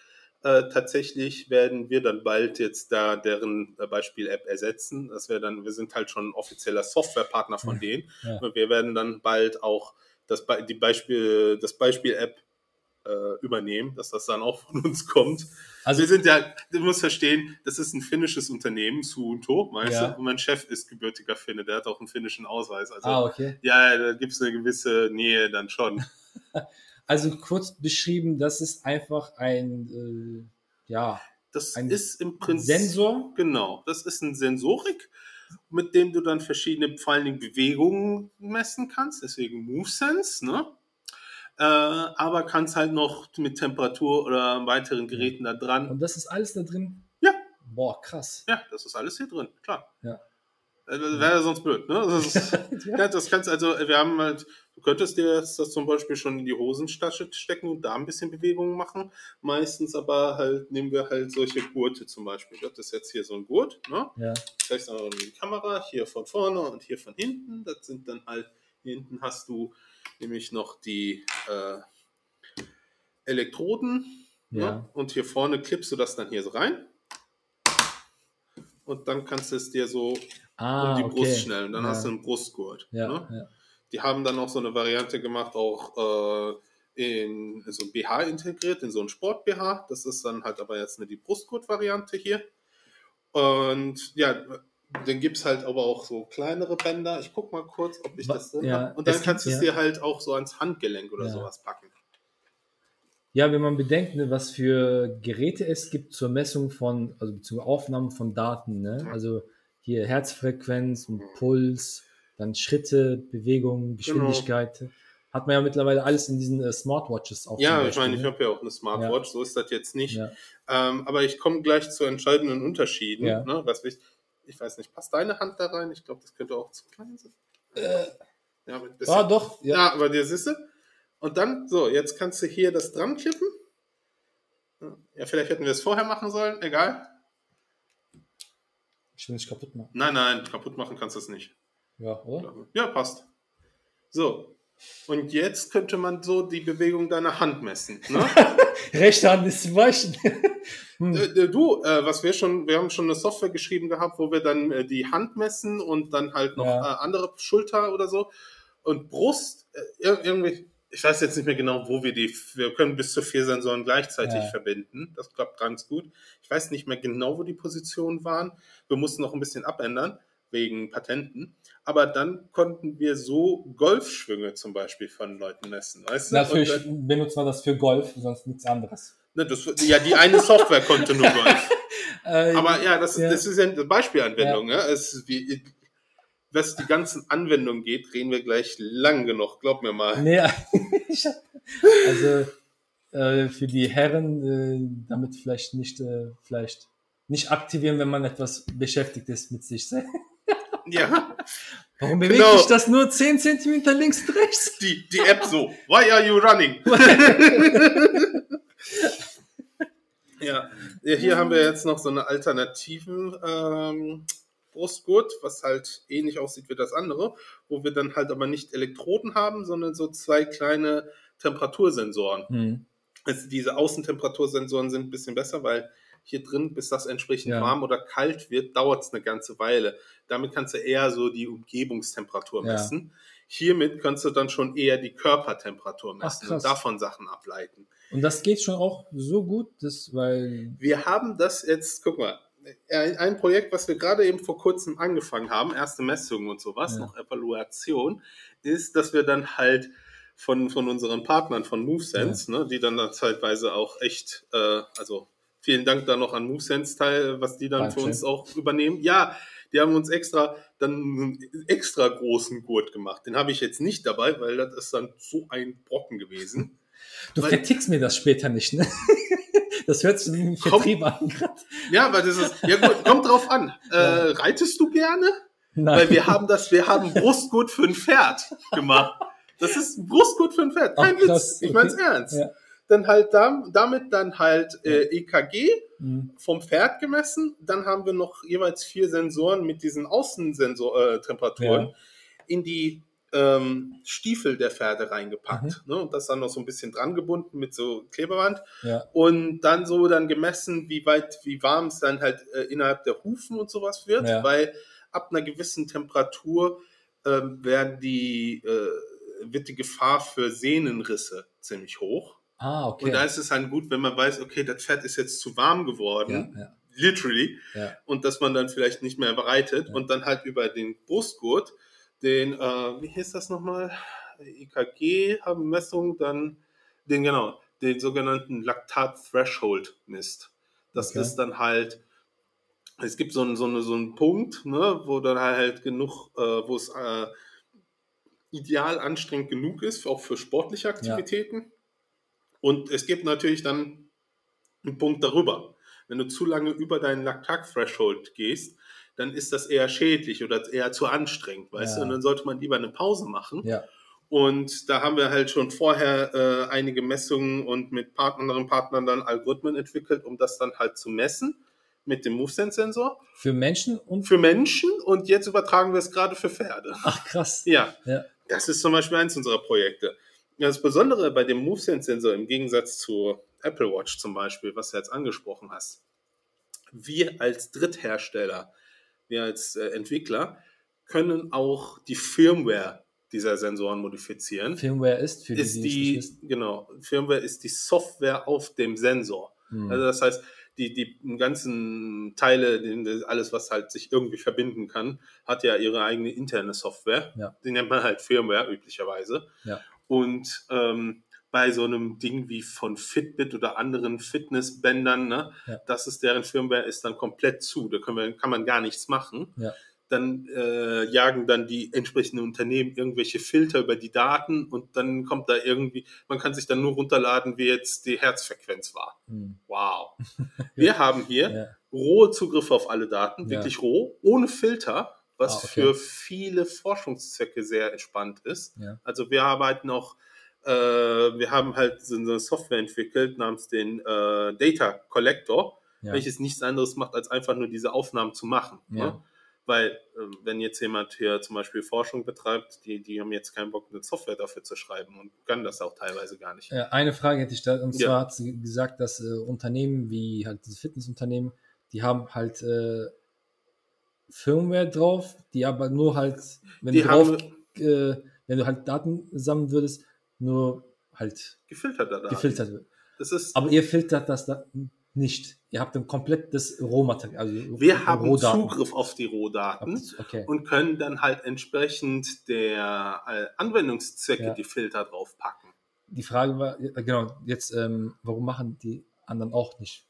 äh, tatsächlich werden wir dann bald jetzt da deren äh, Beispiel-App ersetzen. Das wäre dann, wir sind halt schon ein offizieller Softwarepartner von denen. Ja. Und wir werden dann bald auch das, Be- die Beispiel, das Beispiel-App äh, übernehmen, dass das dann auch von uns kommt. Also, wir sind ja, du musst verstehen, das ist ein finnisches Unternehmen, Suunto, weißt Ja. du? Und mein Chef ist gebürtiger Finne, der hat auch einen finnischen Ausweis. Also, ah, okay. ja, da gibt es eine gewisse Nähe dann schon. Also kurz beschrieben, das ist einfach ein äh, ja, Das Ein ist im Prinzip. Sensor. Genau, das ist ein Sensorik, mit dem du dann verschiedene, vor allen Dingen Bewegungen messen kannst, deswegen MoveSense, ne? Äh, aber kannst halt noch mit Temperatur oder weiteren Geräten da dran. Und das ist alles da drin? Ja. Boah, krass. Ja, das ist alles hier drin, klar. Ja. Äh, Wäre ja sonst blöd, ne? Das, ist, ja, das kannst also, wir haben halt, du könntest dir das, das zum Beispiel schon in die Hosentasche stecken und da ein bisschen Bewegungen machen. Meistens aber halt nehmen wir halt solche Gurte zum Beispiel. Das ist jetzt hier so ein Gurt, ne? Ja. zeigst auch die Kamera, hier von vorne und hier von hinten. Das sind dann halt, hier hinten hast du nämlich noch die äh, Elektroden. Ja. Ne? Und hier vorne klippst du das dann hier so rein. Und dann kannst du es dir so Ah, um die okay. Brust schnellen. Und dann ja. hast du einen Brustgurt. ja, Ne? Die haben dann auch so eine Variante gemacht, auch äh, in so ein BH integriert, in so ein Sport-BH. Das ist dann halt aber jetzt eine die Brustgurt-Variante hier. Und ja, dann gibt es halt aber auch so kleinere Bänder. Ich guck mal kurz, ob ich das drin ja, habe. Und dann kannst du es ja. dir halt auch so ans Handgelenk oder Ja. sowas packen. Ja, wenn man bedenkt, ne, was für Geräte es gibt zur Messung von, also zur Aufnahme von Daten, ne? Ja. Also hier Herzfrequenz und Puls, dann Schritte, Bewegung, Geschwindigkeit. Hat man ja mittlerweile alles in diesen äh, Smartwatches auch. Ja, ich meine, ich Beispiel, habe ja auch eine Smartwatch, so ist das jetzt nicht. ne? Ähm, aber ich komme gleich zu entscheidenden Unterschieden. Ja. Ne, was ich, ich weiß nicht, passt deine Hand da rein? Ich glaube, das könnte auch zu klein sein. ja, ein ja. bisschen. Ah, doch. Ja. Ja, aber der siehste. Und dann, so, jetzt kannst du hier das dran klippen. Ja, vielleicht hätten wir es vorher machen sollen, egal. Ich will nicht kaputt machen. Nein, nein, kaputt machen kannst du es nicht. Ja, oder? Ja, passt. So. Und jetzt könnte man so die Bewegung deiner Hand messen. Ne? Rechte Hand ist weichen. hm. Äh, äh, du, äh, was wir schon, wir haben schon eine Software geschrieben gehabt, wo wir dann äh, die Hand messen und dann halt noch Ja. äh, andere Schulter oder so. Und Brust, äh, ir- irgendwie, ich weiß jetzt nicht mehr genau, wo wir die, wir können bis zu vier Sensoren gleichzeitig Ja. verbinden. Das klappt ganz gut. Ich weiß nicht mehr genau, wo die Positionen waren. Wir mussten noch ein bisschen abändern, wegen Patenten. Aber dann konnten wir so Golfschwünge zum Beispiel von Leuten messen, weißt du? Natürlich dann, benutzt man das für Golf, sonst nichts anderes. ne, das, ja, die eine Software konnte nur Golf. Äh, Aber ja, das, Ja. das ist ja eine Beispielanwendung. Ja. Es ist wie, was die ganzen Anwendungen geht, reden wir gleich lang genug, glaub mir mal. Nee, also äh, für die Herren äh, damit vielleicht nicht, äh, vielleicht nicht aktivieren, wenn man etwas beschäftigt ist mit sich selbst. Ja, Warum bewegt Genau. sich das nur 10 cm links und rechts? die, die App so. Why are you running? ja, ja, hier haben wir jetzt noch so eine alternativen ähm, Brustgurt, was halt ähnlich aussieht wie das andere, wo wir dann halt aber nicht Elektroden haben, sondern so zwei kleine Temperatursensoren. Hm. Also diese Außentemperatursensoren sind ein bisschen besser, weil hier drin, bis das entsprechend Ja. warm oder kalt wird, dauert es eine ganze Weile. Damit kannst du eher so die Umgebungstemperatur Ja. messen. Hiermit kannst du dann schon eher die Körpertemperatur messen krass. und davon Sachen ableiten. Und das geht schon auch so gut, dass, weil, Wir haben das jetzt, guck mal, ein, Projekt, was wir gerade eben vor kurzem angefangen haben, erste Messungen und sowas, Ja. noch Evaluation, ist, dass wir dann halt von, von unseren Partnern von MoveSense, ne, die dann, dann zeitweise auch echt, äh, also vielen Dank da noch an MoveSense Teil, was die dann Dankeschön. für uns auch übernehmen. Ja, die haben uns extra dann einen extra großen Gurt gemacht. Den habe ich jetzt nicht dabei, weil das ist dann so ein Brocken gewesen. Du Weil- vertickst mir das später nicht, ne? Das hört sich Komm. Vertrieb an grad. Ja, weil das ist, ja gut, kommt drauf an. Äh, reitest du gerne? Nein. Weil wir haben das, wir haben Brustgurt für ein Pferd gemacht. Das ist ein Brustgurt für ein Pferd. Kein Ach, Witz. Ich okay. mein's ernst. Ja. Dann halt dam- damit dann halt äh, EKG Hm. vom Pferd gemessen. Dann haben wir noch jeweils vier Sensoren mit diesen Außentemperaturen äh, Ja. in die ähm, Stiefel der Pferde reingepackt. Mhm. Ne? Und das dann noch so ein bisschen dran gebunden mit so Klebeband. Ja. Und dann so dann gemessen, wie weit, wie warm es dann halt äh, innerhalb der Hufen und sowas wird, Ja. weil ab einer gewissen Temperatur ähm, werden die, äh, wird die Gefahr für Sehnenrisse ziemlich hoch. Ah, okay. Und da ist es dann gut, wenn man weiß, okay, das Pferd ist jetzt zu warm geworden, ja, ja, literally, ja. und dass man dann vielleicht nicht mehr reitet Ja. und dann halt über den Brustgurt den, äh, wie hieß das nochmal? EKG haben Messungen, dann den, genau, den sogenannten Laktat Threshold misst. Das Okay. ist dann halt, es gibt so einen, so eine, so einen Punkt, ne, wo dann halt genug, äh, wo es äh, ideal anstrengend genug ist, auch für sportliche Aktivitäten. Und es gibt natürlich dann einen Punkt darüber. Wenn du zu lange über deinen Laktat-Threshold gehst, dann ist das eher schädlich oder eher zu anstrengend, weißt Ja. du? Und dann sollte man lieber eine Pause machen. ja. Und da haben wir halt schon vorher äh, einige Messungen und mit Part anderen Partnern dann Algorithmen entwickelt, um das dann halt zu messen mit dem MoveSense-Sensor Für Menschen und. für Menschen und jetzt übertragen wir es gerade für Pferde. Ach, krass. Ja, Ja. das ist zum Beispiel eins unserer Projekte. Das Besondere bei dem MoveSense-Sensor im Gegensatz zu Apple Watch zum Beispiel, was du jetzt angesprochen hast, wir als Dritthersteller, wir als äh, Entwickler, können auch die Firmware dieser Sensoren modifizieren. Firmware ist für die, Ist die genau, Firmware ist die Software auf dem Sensor. Hm. Also das heißt, die, die ganzen Teile, alles, was halt sich irgendwie verbinden kann, hat ja ihre eigene interne Software. Ja. Die nennt man halt Firmware üblicherweise. Ja. Und ähm, bei so einem Ding wie von Fitbit oder anderen Fitnessbändern, ne, Ja. das ist deren Firmware ist dann komplett zu. Da können wir, kann man gar nichts machen. Ja. Dann äh, jagen dann die entsprechenden Unternehmen irgendwelche Filter über die Daten und dann kommt da irgendwie, man kann sich dann nur runterladen, wie jetzt die Herzfrequenz war. Hm. Wow. Wir haben hier Ja. rohe Zugriffe auf alle Daten, wirklich roh, ohne Filter, was Ah, okay. für viele Forschungszwecke sehr entspannt ist. Ja. Also wir arbeiten auch, äh, wir haben halt so eine Software entwickelt namens den äh, Data Collector, Ja. welches nichts anderes macht, als einfach nur diese Aufnahmen zu machen. Ja. Ne? Weil, ähm, wenn jetzt jemand hier zum Beispiel Forschung betreibt, die, die haben jetzt keinen Bock, eine Software dafür zu schreiben und können das auch teilweise gar nicht. Äh, Eine Frage hätte ich da, und zwar hat sie gesagt, dass äh, Unternehmen wie halt diese Fitnessunternehmen, die haben halt äh, Firmware drauf, die aber nur halt, wenn Die du drauf, äh, wenn du halt Daten sammeln würdest, nur halt Gefilterter Daten. gefiltert wird. Das ist, Aber ihr filtert das da nicht. Ihr habt dann komplett das Rohmaterial. Also wir haben Rohdaten. Zugriff auf die Rohdaten. Okay. und können dann halt entsprechend der äh, Anwendungszwecke Ja. die Filter draufpacken. Die Frage war, äh, genau, jetzt, ähm, warum machen die anderen auch nicht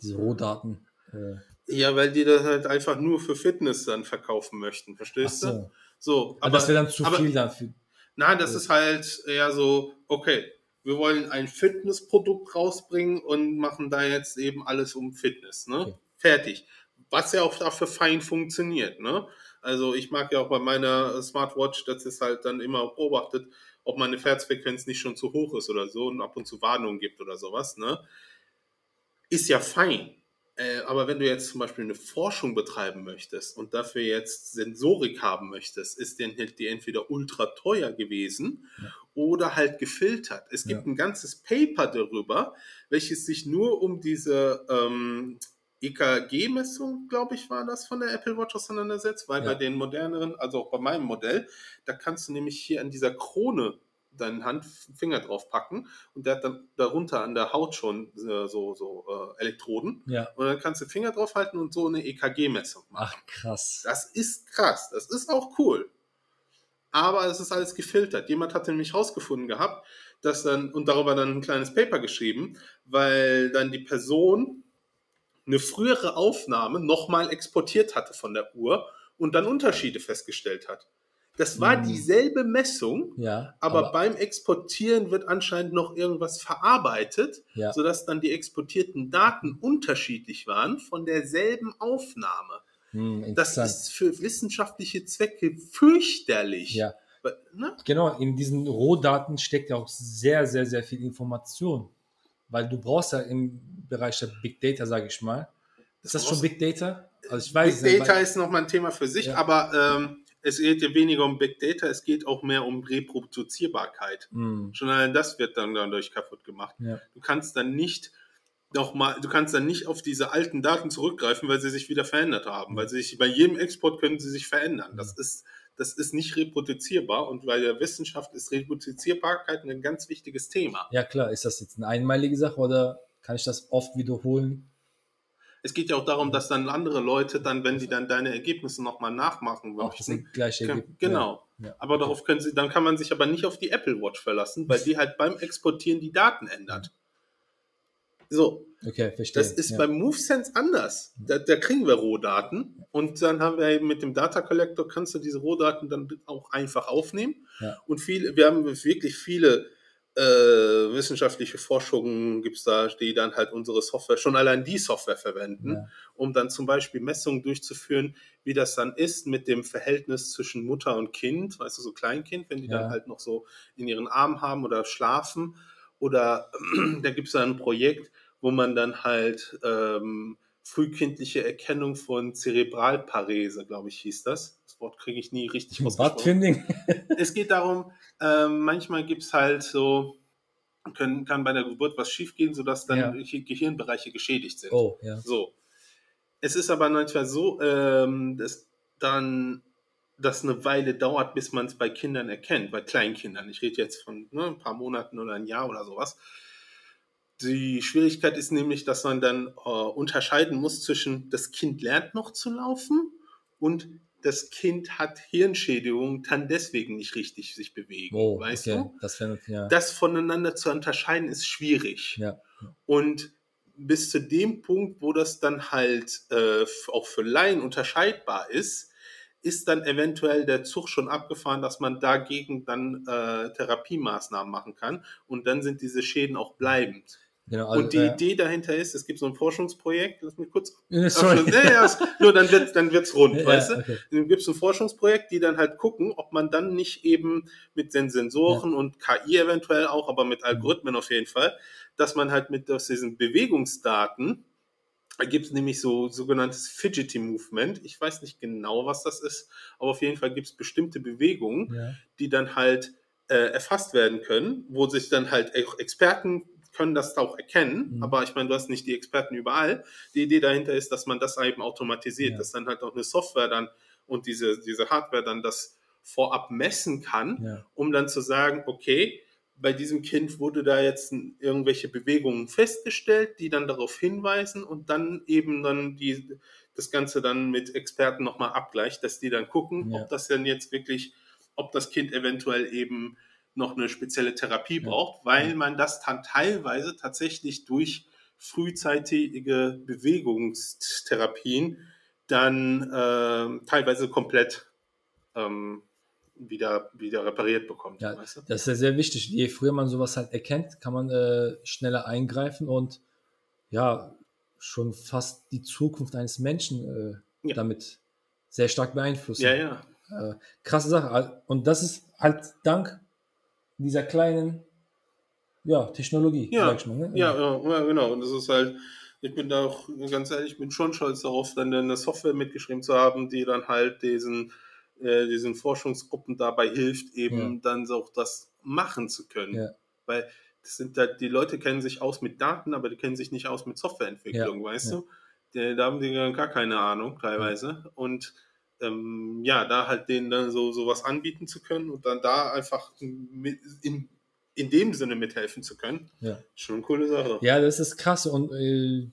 diese Rohdaten? Äh, Ja, weil die das halt einfach nur für Fitness dann verkaufen möchten, verstehst du? so. So, Aber das wäre dann zu aber, viel dafür. Nein, das ist halt eher so, okay, wir wollen ein Fitnessprodukt rausbringen und machen da jetzt eben alles um Fitness, ne? Okay. Fertig. Was ja auch dafür fein funktioniert, ne? Also ich mag ja auch bei meiner Smartwatch, dass es halt dann immer beobachtet, ob meine Herzfrequenz nicht schon zu hoch ist oder so und ab und zu Warnungen gibt oder sowas, ne? Ist ja fein. Äh, aber wenn du jetzt zum Beispiel eine Forschung betreiben möchtest und dafür jetzt Sensorik haben möchtest, ist denn die entweder ultra teuer gewesen Ja. oder halt gefiltert. Es gibt Ja. ein ganzes Paper darüber, welches sich nur um diese ähm, EKG-Messung, glaube ich, war das von der Apple Watch auseinandersetzt, weil Ja. bei den moderneren, also auch bei meinem Modell, da kannst du nämlich hier an dieser Krone deinen Hand, Finger drauf packen und der hat dann darunter an der Haut schon äh, so, so äh, Elektroden Ja. und dann kannst du Finger drauf halten und so eine EKG-Messung machen. Ach, krass. Das ist krass, das ist auch cool. Aber es ist alles gefiltert. Jemand hat nämlich rausgefunden gehabt, dass dann, und darüber dann ein kleines Paper geschrieben, weil dann die Person eine frühere Aufnahme nochmal exportiert hatte von der Uhr und dann Unterschiede festgestellt hat. Das war Mhm. dieselbe Messung, Ja, aber, beim Exportieren wird anscheinend noch irgendwas verarbeitet, ja. sodass dann die exportierten Daten unterschiedlich waren von derselben Aufnahme. Hm, Das ist für wissenschaftliche Zwecke fürchterlich. ja, Ne? genau. In diesen Rohdaten steckt ja auch sehr, sehr, sehr viel Information. Weil du brauchst ja im Bereich der Big Data, sage ich mal. Ist das schon brauchst- Big Data? Also ich weiß Big nicht, Data ist nochmal ein Thema für sich, Ja. aber ähm, es geht ja weniger um Big Data, es geht auch mehr um Reproduzierbarkeit. Hm, Schon allein das wird dann dadurch kaputt gemacht. ja. Du kannst dann nicht noch mal, du kannst dann nicht auf diese alten Daten zurückgreifen, weil sie sich wieder verändert haben, weil sie sich bei jedem Export können sie sich verändern. Das ist das ist nicht reproduzierbar und bei der Wissenschaft ist Reproduzierbarkeit ein ganz wichtiges Thema. ja, klar. Ist das jetzt eine einmalige Sache oder kann ich das oft wiederholen? Es geht ja auch darum, dass dann andere Leute dann, wenn die dann deine Ergebnisse nochmal nachmachen Auch das gleiche Ergebnis. Genau. Ja. Ja. Aber darauf können sie, dann kann man sich aber nicht auf die Apple Watch verlassen, weil die halt beim Exportieren die Daten ändert. So, Okay, verstehe. das ist ja. beim MoveSense anders. Da, da kriegen wir Rohdaten und dann haben wir eben mit dem Data Collector kannst du diese Rohdaten dann auch einfach aufnehmen. Und viele, wir haben wirklich viele äh, wissenschaftliche Forschungen gibt's da, die dann halt unsere Software, schon allein die Software verwenden, Ja. um dann zum Beispiel Messungen durchzuführen, wie das dann ist mit dem Verhältnis zwischen Mutter und Kind, weißt du, so Kleinkind, wenn die Ja. dann halt noch so in ihren Armen haben oder schlafen. Oder da gibt's da ein Projekt, wo man dann halt ähm, frühkindliche Erkennung von Zerebralparese, glaube ich, hieß das. Das Wort kriege ich nie richtig ausgesprochen. Es geht darum, ähm, manchmal gibt's halt so, können, kann bei der Geburt was schiefgehen, sodass dann Ja. Ge- Gehirnbereiche geschädigt sind. Oh, ja. So. Es ist aber manchmal so, ähm, dass dann das eine Weile dauert, bis man es bei Kindern erkennt, bei Kleinkindern. Ich rede jetzt von ne, ein paar Monaten oder ein Jahr oder sowas. Die Schwierigkeit ist nämlich, dass man dann äh, unterscheiden muss zwischen das Kind lernt noch zu laufen und das Kind hat Hirnschädigung, kann deswegen nicht richtig sich bewegen. Oh, weißt okay. du? Das wäre, ja. Das voneinander zu unterscheiden ist schwierig. ja. Und bis zu dem Punkt, wo das dann halt äh, auch für Laien unterscheidbar ist, ist dann eventuell der Zug schon abgefahren, dass man dagegen dann äh, Therapiemaßnahmen machen kann. Und dann sind diese Schäden auch bleibend. Genau, also, und die äh, Idee dahinter ist, es gibt so ein Forschungsprojekt, lass mich kurz sorry. Ja, ja, nur dann wird dann wird's rund, Ja, weißt du? okay. Dann gibt es ein Forschungsprojekt, die dann halt gucken, ob man dann nicht eben mit den Sensoren und KI eventuell auch, aber mit Algorithmen auf jeden Fall, dass man halt mit aus diesen Bewegungsdaten, da gibt es nämlich so sogenanntes Fidgety Movement. Ich weiß nicht genau, was das ist, aber auf jeden Fall gibt es bestimmte Bewegungen, Ja. die dann halt äh, erfasst werden können, wo sich dann halt auch Experten können das auch erkennen, Mhm. aber ich meine, du hast nicht die Experten überall. Die Idee dahinter ist, dass man das eben automatisiert, Ja. dass dann halt auch eine Software dann und diese, diese Hardware dann das vorab messen kann, Ja. um dann zu sagen, okay, bei diesem Kind wurde da jetzt irgendwelche Bewegungen festgestellt, die dann darauf hinweisen und dann eben dann die, das Ganze dann mit Experten nochmal abgleicht, dass die dann gucken, Ja. ob das denn jetzt wirklich, ob das Kind eventuell eben noch eine spezielle Therapie braucht, weil man das dann teilweise tatsächlich durch frühzeitige Bewegungstherapien dann ähm, teilweise komplett ähm, wieder, wieder repariert bekommt. Ja, weißt du? Das ist ja sehr wichtig. Je früher man sowas halt erkennt, kann man äh, schneller eingreifen und ja, schon fast die Zukunft eines Menschen äh, Ja. damit sehr stark beeinflussen. ja, ja. Äh, krasse Sache. Und das ist halt dank dieser kleinen ja, Technologie, Ja, sag ich mal. Ne? Ja, ja, ja, genau. Und das ist halt, ich bin da auch ganz ehrlich, ich bin schon stolz darauf, dann eine Software mitgeschrieben zu haben, die dann halt diesen, äh, diesen Forschungsgruppen dabei hilft, eben Ja. dann so auch das machen zu können. Ja. Weil das sind halt, die Leute kennen sich aus mit Daten, aber die kennen sich nicht aus mit Softwareentwicklung, weißt du? Die, da haben die gar keine Ahnung teilweise. Und ähm, ja, da halt denen dann so sowas anbieten zu können und dann da einfach mit, in, in dem Sinne mithelfen zu können, Ja. schon eine coole Sache. Ja, das ist krass und äh,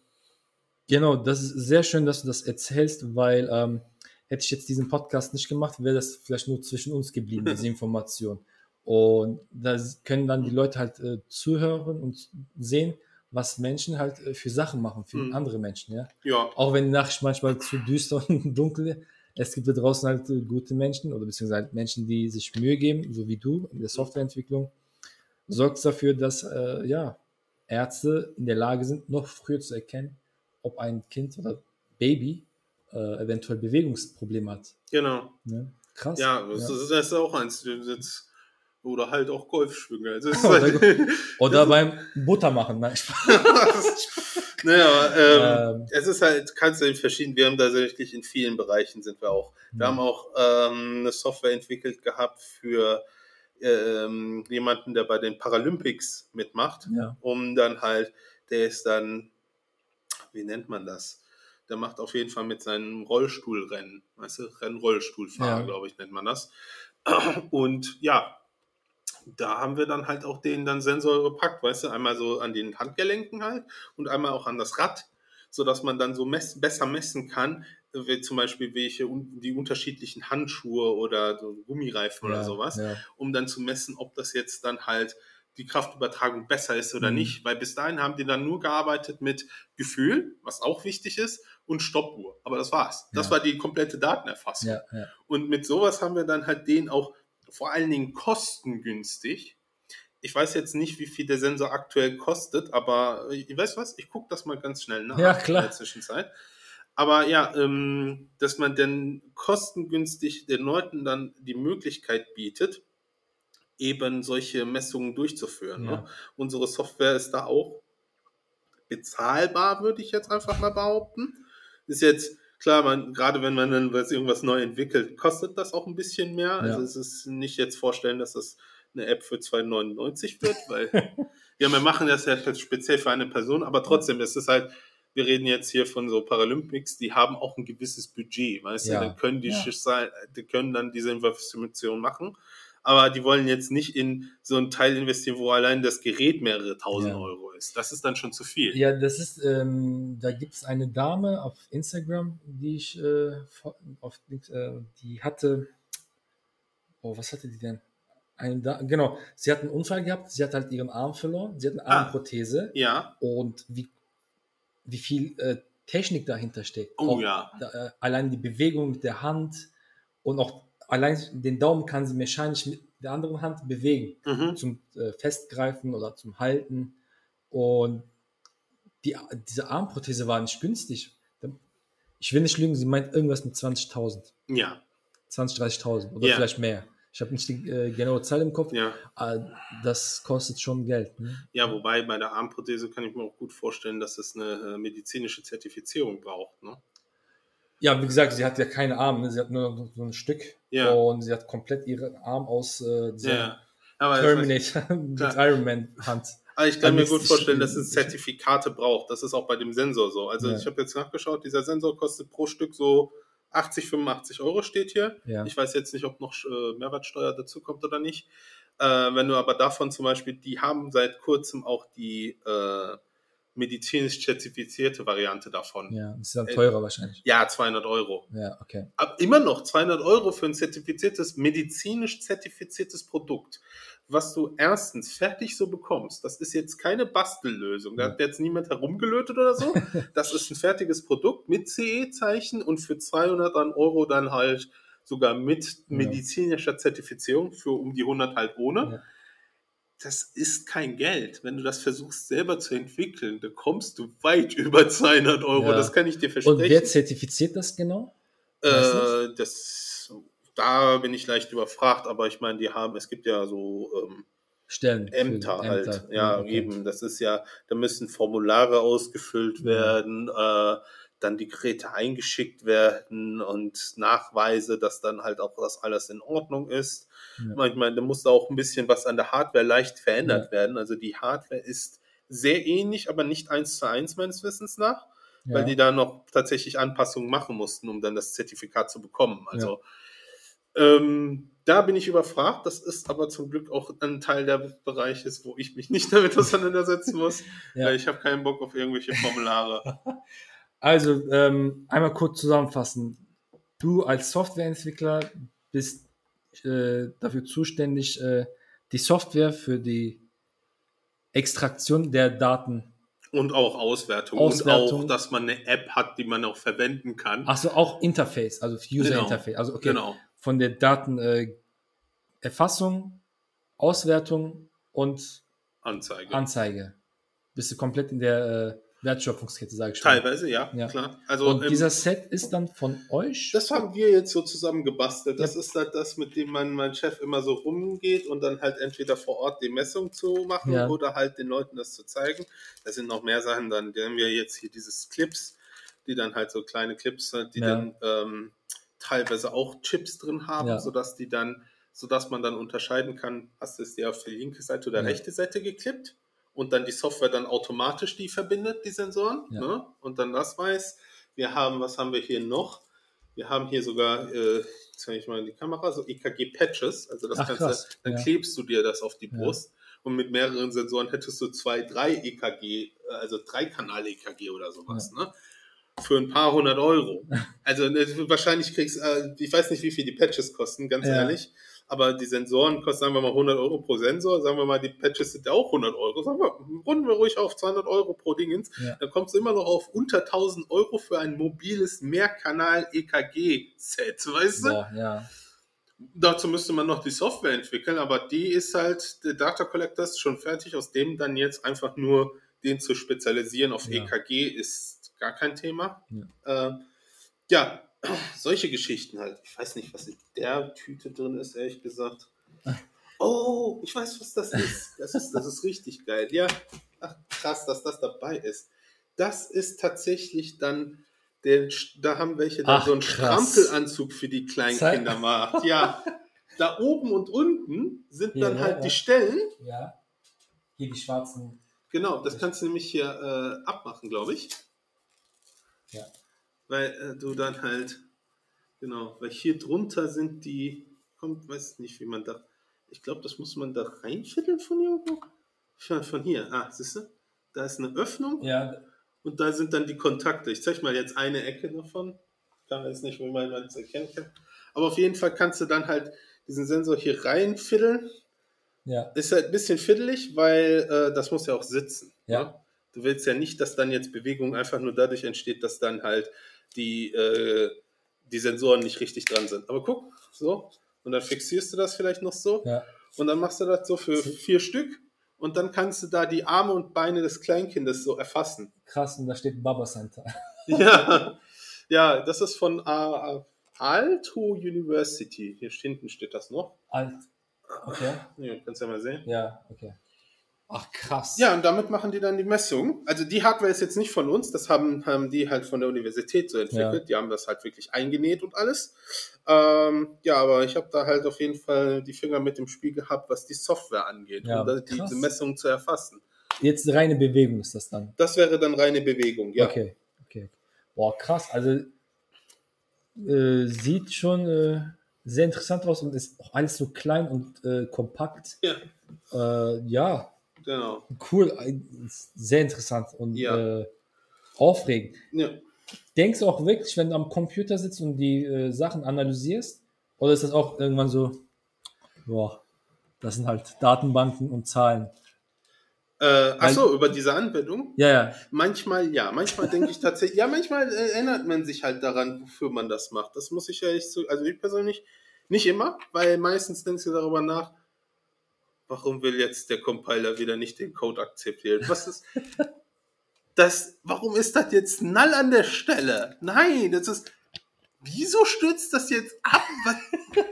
genau, das ist sehr schön, dass du das erzählst, weil ähm, hätte ich jetzt diesen Podcast nicht gemacht, wäre das vielleicht nur zwischen uns geblieben, diese Information. Und da können dann die Leute halt äh, zuhören und sehen, was Menschen halt äh, für Sachen machen, für Mhm. andere Menschen, ja. Ja, Auch wenn die Nachricht manchmal zu düster und dunkel es gibt da draußen halt äh, gute Menschen oder beziehungsweise halt Menschen, die sich Mühe geben, so wie du in der Softwareentwicklung, sorgt dafür, dass äh, ja, Ärzte in der Lage sind, noch früher zu erkennen, ob ein Kind oder Baby äh, eventuell Bewegungsprobleme hat. Genau. Ne? Krass. Ja, das, Ist, das ist auch eins. Jetzt, oder halt auch Golfschwünge. Also ist Oder, halt, oder beim Butter machen. Nein, naja, ähm, Ähm. es ist halt, kannst du in verschiedenen, wir haben tatsächlich in vielen Bereichen sind wir auch. Wir Ja. haben auch ähm, eine Software entwickelt gehabt für ähm, jemanden, der bei den Paralympics mitmacht, ja. um dann halt, der ist dann, wie nennt man das? Der macht auf jeden Fall mit seinem Rollstuhlrennen, weißt du, Rennrollstuhlfahrer, Ja. glaube ich, nennt man das. Und ja, da haben wir dann halt auch den dann Sensor gepackt, weißt du, einmal so an den Handgelenken halt und einmal auch an das Rad, sodass man dann so mess besser messen kann, wie zum Beispiel welche die unterschiedlichen Handschuhe oder so Gummireifen oder ja, sowas, Ja. um dann zu messen, ob das jetzt dann halt die Kraftübertragung besser ist oder Mhm. nicht, weil bis dahin haben die dann nur gearbeitet mit Gefühl, was auch wichtig ist, und Stoppuhr. Aber das war's. Das Ja. war die komplette Datenerfassung. Und mit sowas haben wir dann halt den auch vor allen Dingen kostengünstig. Ich weiß jetzt nicht, wie viel der Sensor aktuell kostet, aber äh, ich weiß was, ich gucke das mal ganz schnell nach Ja, klar. in der Zwischenzeit. Aber ja, ähm, dass man dann kostengünstig den Leuten dann die Möglichkeit bietet, eben solche Messungen durchzuführen. Ja. Ne? Unsere Software ist da auch bezahlbar, würde ich jetzt einfach mal behaupten. Ist jetzt klar, man, gerade wenn man dann was, irgendwas neu entwickelt, kostet das auch ein bisschen mehr. Also Ja. es ist nicht jetzt vorstellen, dass das eine App für 2,99 wird, weil ja, wir machen das ja jetzt speziell für eine Person, aber trotzdem, es ist halt, wir reden jetzt hier von so Paralympics, die haben auch ein gewisses Budget, weißt Ja. du, dann können die, Ja. Schicksal- die können dann diese Investition machen, aber die wollen jetzt nicht in so ein Teil investieren, wo allein das Gerät mehrere tausend Ja. Euro ist. Das ist dann schon zu viel. Ja, das ist, ähm, da gibt es eine Dame auf Instagram, die ich, äh, auf, äh, die hatte, oh, was hatte die denn? Eine da genau, sie hat einen Unfall gehabt, sie hat halt ihren Arm verloren, sie hat eine Ah. Armprothese Ja, und wie, wie viel äh, Technik dahinter steckt. oh Auch ja. da, äh, allein die Bewegung mit der Hand und auch allein den Daumen kann sie mechanisch mit der anderen Hand bewegen Mhm. zum äh, Festgreifen oder zum Halten. Und die, diese Armprothese war nicht günstig. Ich will nicht lügen, sie meint irgendwas mit 20.000, Ja, 20.000, 30.000 oder Ja. vielleicht mehr. Ich habe nicht die äh, genaue Zahl im Kopf, ja. das kostet schon Geld. Ne? Ja, wobei bei der Armprothese kann ich mir auch gut vorstellen, dass es eine äh, medizinische Zertifizierung braucht. Ne? Ja, wie gesagt, sie hat ja keine Arme, ne? sie hat nur so ein Stück Ja. und sie hat komplett ihren Arm aus äh, dieser Ja. Terminator mit. Iron Man Hand. aber ich kann mir Alles gut vorstellen, dass es Zertifikate braucht. Das ist auch bei dem Sensor so. Also Ja. ich habe jetzt nachgeschaut, dieser Sensor kostet pro Stück so 80, 85 Euro steht hier. Ja. Ich weiß jetzt nicht, ob noch äh, Mehrwertsteuer dazu kommt oder nicht. Äh, wenn du aber davon zum Beispiel, die haben seit kurzem auch die äh, medizinisch zertifizierte Variante davon. Ja, Ja, das ist dann Äh, teurer wahrscheinlich. 200 Euro. Ja, okay. Aber immer noch 200 Euro für ein zertifiziertes, medizinisch zertifiziertes Produkt, was du erstens fertig so bekommst. Das ist jetzt keine Bastellösung. Da Ja. hat jetzt niemand herumgelötet oder so. Das ist ein fertiges Produkt mit CE-Zeichen und für 200 dann Euro dann halt sogar mit Ja. medizinischer Zertifizierung für um die 100 halt ohne. Ja. Das ist kein Geld. Wenn du das versuchst selber zu entwickeln, da kommst du weit über 200 Euro. Ja. Das kann ich dir versprechen. Und wer zertifiziert das genau? Äh, das, da bin ich leicht überfragt, aber ich meine, die haben, es gibt ja so ähm, Stellen. Ämter halt. Ämter. Ja, okay. eben. Das ist ja, da müssen Formulare ausgefüllt Ja. werden, äh, dann die Geräte eingeschickt werden und Nachweise, dass dann halt auch das alles in Ordnung ist. Ja. Manchmal, da muss da auch ein bisschen was an der Hardware leicht verändert werden. Also die Hardware ist sehr ähnlich, aber nicht eins zu eins meines Wissens nach Ja. weil die da noch tatsächlich Anpassungen machen mussten, um dann das Zertifikat zu bekommen. Also ähm, da bin ich überfragt. Das ist aber zum Glück auch ein Teil der Bereiches, wo ich mich nicht damit auseinandersetzen muss. Ja. Ich habe keinen Bock auf irgendwelche Formulare. Also, ähm, einmal kurz zusammenfassen. Du als Softwareentwickler bist äh, dafür zuständig, äh, die Software für die Extraktion der Daten Und auch Auswertung. Auswertung. Und auch, dass man eine App hat, die man auch verwenden kann. Achso, auch Interface, also User Genau. Interface. Also okay, Genau. von der Datenerfassung, äh, Auswertung und Anzeige. Anzeige. Bist du komplett in der äh, Wertschöpfungskette, sage ich schon. Teilweise, ja, Ja. klar. Also Und ähm, dieser Set ist dann von euch? Das haben wir jetzt so zusammen gebastelt. Das ist halt das, mit dem mein, mein Chef immer so rumgeht und dann halt entweder vor Ort die Messung zu machen Ja. oder halt den Leuten das zu zeigen. Da sind noch mehr Sachen dann. Die haben wir jetzt hier dieses Clips, die dann halt so kleine Clips, sind, die Ja. dann ähm, teilweise auch Chips drin haben, Ja. sodass die dann, sodass man dann unterscheiden kann, hast du es dir auf die linke Seite oder Ja. rechte Seite geklippt und dann die Software dann automatisch die verbindet, die Sensoren, Ja. ne? und dann das weiß. Wir haben, was haben wir hier noch? Wir haben hier sogar, äh, zeige ich mal in die Kamera, so EKG-Patches. Also das Ach, kannst krass. du, dann Ja. klebst du dir das auf die Ja. Brust. Und mit mehreren Sensoren hättest du zwei, drei EKG, äh, also drei Kanal-EKG oder sowas, ne? Für ein paar hundert Euro. Also ne, wahrscheinlich kriegst äh, ich weiß nicht, wie viel die Patches kosten, ganz Ja. ehrlich. Aber die Sensoren kosten, sagen wir mal, 100 Euro pro Sensor. Sagen wir mal, die Patches sind ja auch 100 Euro. Sagen wir, runden wir ruhig auf 200 Euro pro Dingens. Ja. Dann kommst du immer noch auf unter 1000 Euro für ein mobiles Mehrkanal-EKG-Set, weißt du? Boah, ja. Dazu müsste man noch die Software entwickeln, aber die ist halt, der Data Collector ist schon fertig, aus dem dann jetzt einfach nur den zu spezialisieren auf Ja. EKG ist gar kein Thema. Ja. Ähm, ja, solche Geschichten halt. Ich weiß nicht, was in der Tüte drin ist, ehrlich gesagt. Oh, ich weiß, was das ist. Das ist, das ist richtig geil. Ja, ach, krass, dass das dabei ist. Das ist tatsächlich dann, der, da haben welche dann Ach, so einen krass. Strampelanzug für die kleinen Zeig- Kinder gemacht. Ja, da oben und unten sind Hier, dann ja, halt ja. die Stellen. Ja. Hier die schwarzen. Genau, das kannst du nämlich hier äh, abmachen, glaube ich. Ja. Weil äh, du dann halt, genau, weil hier drunter sind die, kommt, weiß nicht, wie man da, ich glaube, das muss man da reinfiddeln von irgendwo. Von, von hier, ah, siehst du? Da ist eine Öffnung Ja, und da sind dann die Kontakte. Ich zeige mal jetzt eine Ecke davon. Kann jetzt nicht, wie man es erkennen kann. Aber auf jeden Fall kannst du dann halt diesen Sensor hier reinfiddeln. ja. Ist halt ein bisschen fiddelig, weil äh, das muss ja auch sitzen. Ja. Ne? Du willst ja nicht, dass dann jetzt Bewegung einfach nur dadurch entsteht, dass dann halt die, äh, die Sensoren nicht richtig dran sind. Aber guck, so. Und dann fixierst du das vielleicht noch so. Ja. Und dann machst du das so für vier Stück. Und dann kannst du da die Arme und Beine des Kleinkindes so erfassen. Krass, und da steht Baba Center. Ja, ja das ist von äh, Alto University. Hier hinten steht das noch. Alt. Okay. Ja, kannst ja mal sehen. Ja, okay. Ach, krass. Ja, und damit machen die dann die Messung. Also die Hardware ist jetzt nicht von uns, das haben, haben die halt von der Universität so entwickelt. Ja. Die haben das halt wirklich eingenäht und alles. Ähm, ja, aber ich habe da halt auf jeden Fall die Finger mit dem Spiel gehabt, was die Software angeht, Ja, um da die, diese Messung zu erfassen. Jetzt reine Bewegung ist das dann. Das wäre dann reine Bewegung, ja. Okay, okay. Boah, krass. Also äh, sieht schon äh, sehr interessant aus und ist auch alles so klein und äh, kompakt. Ja, Äh, ja, genau. cool. äh, Sehr interessant und Ja. äh, aufregend. Ja. Denkst du auch wirklich, wenn du am Computer sitzt und die äh, Sachen analysierst? Oder ist das auch irgendwann so, boah, das sind halt Datenbanken und Zahlen? Äh, achso, über diese Anwendung? Ja, ja. Manchmal ja, manchmal denke ich tatsächlich, ja, manchmal äh, erinnert man sich halt daran, wofür man das macht. Das muss ich ja echt so, also ich persönlich nicht immer, weil meistens denkst du darüber nach, warum will jetzt der Compiler wieder nicht den Code akzeptieren? Was ist das? Warum ist das jetzt null an der Stelle? Nein, das ist. Wieso stürzt das jetzt ab?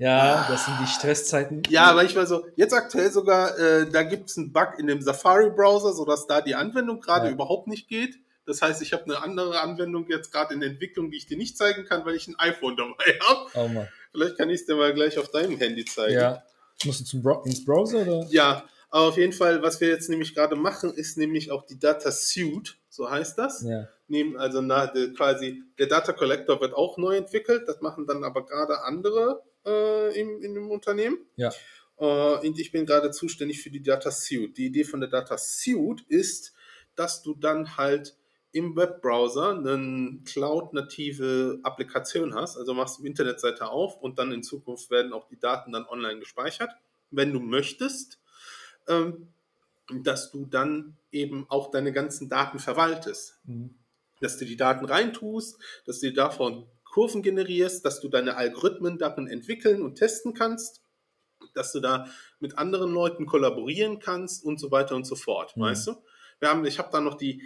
Ja, das sind die Stresszeiten. Ja, manchmal so, jetzt aktuell sogar, äh, da gibt es einen Bug in dem Safari-Browser, sodass da die Anwendung gerade Ja. überhaupt nicht geht. Das heißt, ich habe eine andere Anwendung jetzt gerade in Entwicklung, die ich dir nicht zeigen kann, weil ich ein iPhone dabei habe. Oh. Vielleicht kann ich es dir mal gleich auf deinem Handy zeigen. Ja. Musst du zum Bro ins Browser oder? Ja, aber auf jeden Fall, was wir jetzt nämlich gerade machen, ist nämlich auch die Data Suite, so heißt das. Ja. Nehmen also na, de, quasi der Data Collector wird auch neu entwickelt, das machen dann aber gerade andere äh, im, in dem Unternehmen. Ja. Äh, und ich bin gerade zuständig für die Data Suite. Die Idee von der Data Suite ist, dass du dann halt im Webbrowser eine Cloud-native Applikation hast. Also machst du die Internetseite auf und dann in Zukunft werden auch die Daten dann online gespeichert, wenn du möchtest. Ähm, dass du dann eben auch deine ganzen Daten verwaltest. Mhm. Dass du die Daten reintust, dass du davon Kurven generierst, dass du deine Algorithmen darin entwickeln und testen kannst, dass du da mit anderen Leuten kollaborieren kannst und so weiter und so fort, Mhm. weißt du? Wir haben, ich habe da noch die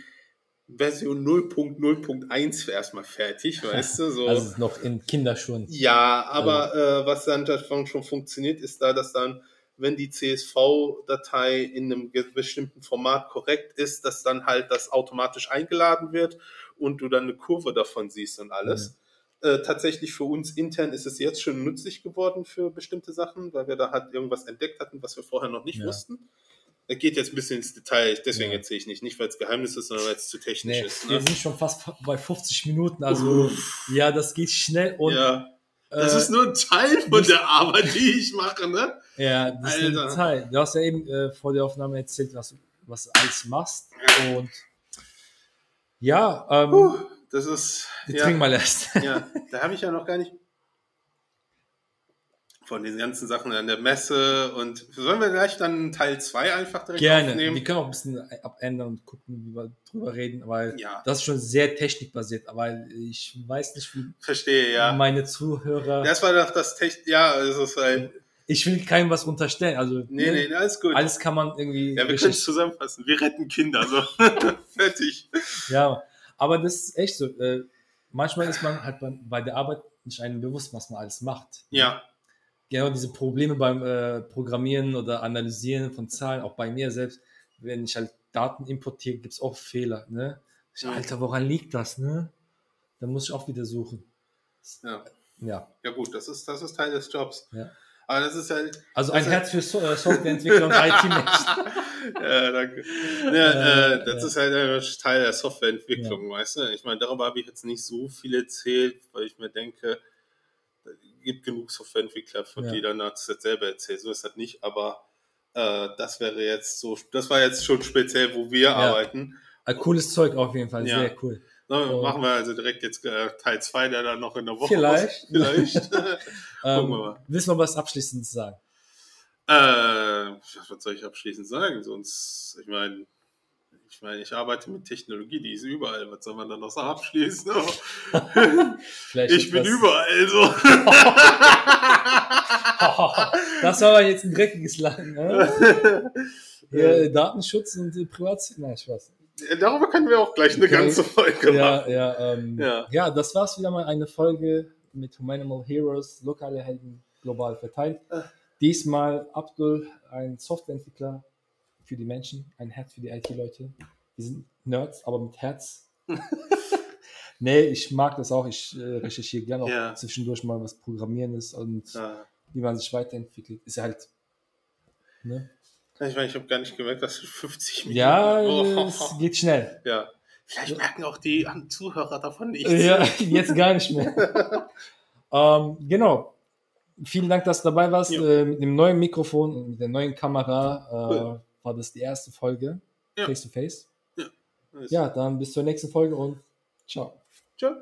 Version 0.0.1 erstmal fertig, weißt du, so. Also ist noch in Kinderschuhen. Ja, aber äh, was dann schon funktioniert, ist da, dass dann, wenn die CSV-Datei in einem bestimmten Format korrekt ist, dass dann halt das automatisch eingeladen wird und du dann eine Kurve davon siehst und alles. Äh, tatsächlich für uns intern ist es jetzt schon nützlich geworden für bestimmte Sachen, weil wir da halt irgendwas entdeckt hatten, was wir vorher noch nicht Ja. wussten. Er geht jetzt ein bisschen ins Detail, deswegen Ja. erzähle ich nicht. Nicht, weil es Geheimnis ist, sondern weil es zu technisch Nee, ist. wir Ne? sind schon fast bei 50 Minuten, also ja, das geht schnell und ja, das äh, ist nur ein Teil von nicht- der Arbeit, die ich mache, ne? Ja, das ist Alter. ein Teil. Du hast ja eben äh, vor der Aufnahme erzählt, was, was du alles machst. Und ja, ähm, Puh, das ist. wir Ja, trinken mal erst. ja, da habe ich ja noch gar nicht von den ganzen Sachen an der Messe und sollen wir gleich dann Teil 2 einfach direkt Gerne. aufnehmen? Wir können auch ein bisschen abändern und gucken, wie wir drüber reden, weil Ja. das ist schon sehr technikbasiert, aber ich weiß nicht, wie Verstehe, ja. meine Zuhörer. Das war doch das Technik. Ja, es ist halt. ich will keinem was unterstellen. Also Nee, ne, nee, alles gut. alles kann man irgendwie. ja, wir können es zusammenfassen. Wir retten Kinder. So. Fertig. Ja, aber das ist echt so. Äh, manchmal ist man halt bei, bei der Arbeit nicht einem bewusst, was man alles macht. Ja, Genau diese Probleme beim äh, Programmieren oder Analysieren von Zahlen, auch bei mir selbst, wenn ich halt Daten importiere, gibt es auch Fehler. Ne? Ich, Ja. Alter, woran liegt das? Ne? Dann muss ich auch wieder suchen. ja. Ja, Ja, gut, das ist, das ist Teil des Jobs. Ja. Aber das ist halt. also ein Herz für so äh, Softwareentwickler und IT-Menschen. ja, danke. Ja, Äh, äh, das ja. ist halt Teil der Softwareentwicklung, weißt du? Ich meine, darüber habe ich jetzt nicht so viel erzählt, weil ich mir denke, gibt genug Softwareentwickler, von Ja. die dann das selber erzählen. So ist das nicht, aber äh, das wäre jetzt so, das war jetzt schon speziell, wo wir arbeiten. Ein cooles Zeug auf jeden Fall, Ja. sehr cool. So. Machen wir also direkt jetzt äh, Teil 2, der dann noch in der Woche Vielleicht. Ist. Vielleicht. Ähm, wir mal. willst du noch was Abschließendes sagen? Äh, was soll ich abschließend sagen? Sonst, ich meine, ich meine, ich arbeite mit Technologie, die ist überall. Was soll man dann noch so abschließen? Ich bin überall so. das war aber jetzt ein dreckiges Lachen. Ne? Ja, Datenschutz und äh, Privatsphäre. Nein, Spaß. Darüber können wir auch gleich eine Okay. ganze Folge Ja, machen. ja, ähm, Ja. ja. das war's wieder mal eine Folge mit Humanimal Heroes, lokale Helden global verteilt. Äh. Diesmal Abdul, ein Softwareentwickler für die Menschen, ein Herz für die IT-Leute. Wir sind Nerds, aber mit Herz. nee, ich mag das auch. Ich äh, recherchiere gerne auch Ja. zwischendurch mal, was Programmieren ist und Ja. wie man sich weiterentwickelt. Ist halt. Ne? Ich meine, ich habe gar nicht gemerkt, dass es 50 Minuten Ja, Oh. es geht schnell. ja. Vielleicht merken auch die Zuhörer davon nichts. Ja, jetzt gar nicht mehr. ähm, genau. Vielen Dank, dass du dabei warst. Ja. Äh, mit dem neuen Mikrofon und mit der neuen Kamera äh, Cool. War das die erste Folge. Ja. Face to face. Alles Ja, dann bis zur nächsten Folge und ciao. Tschö.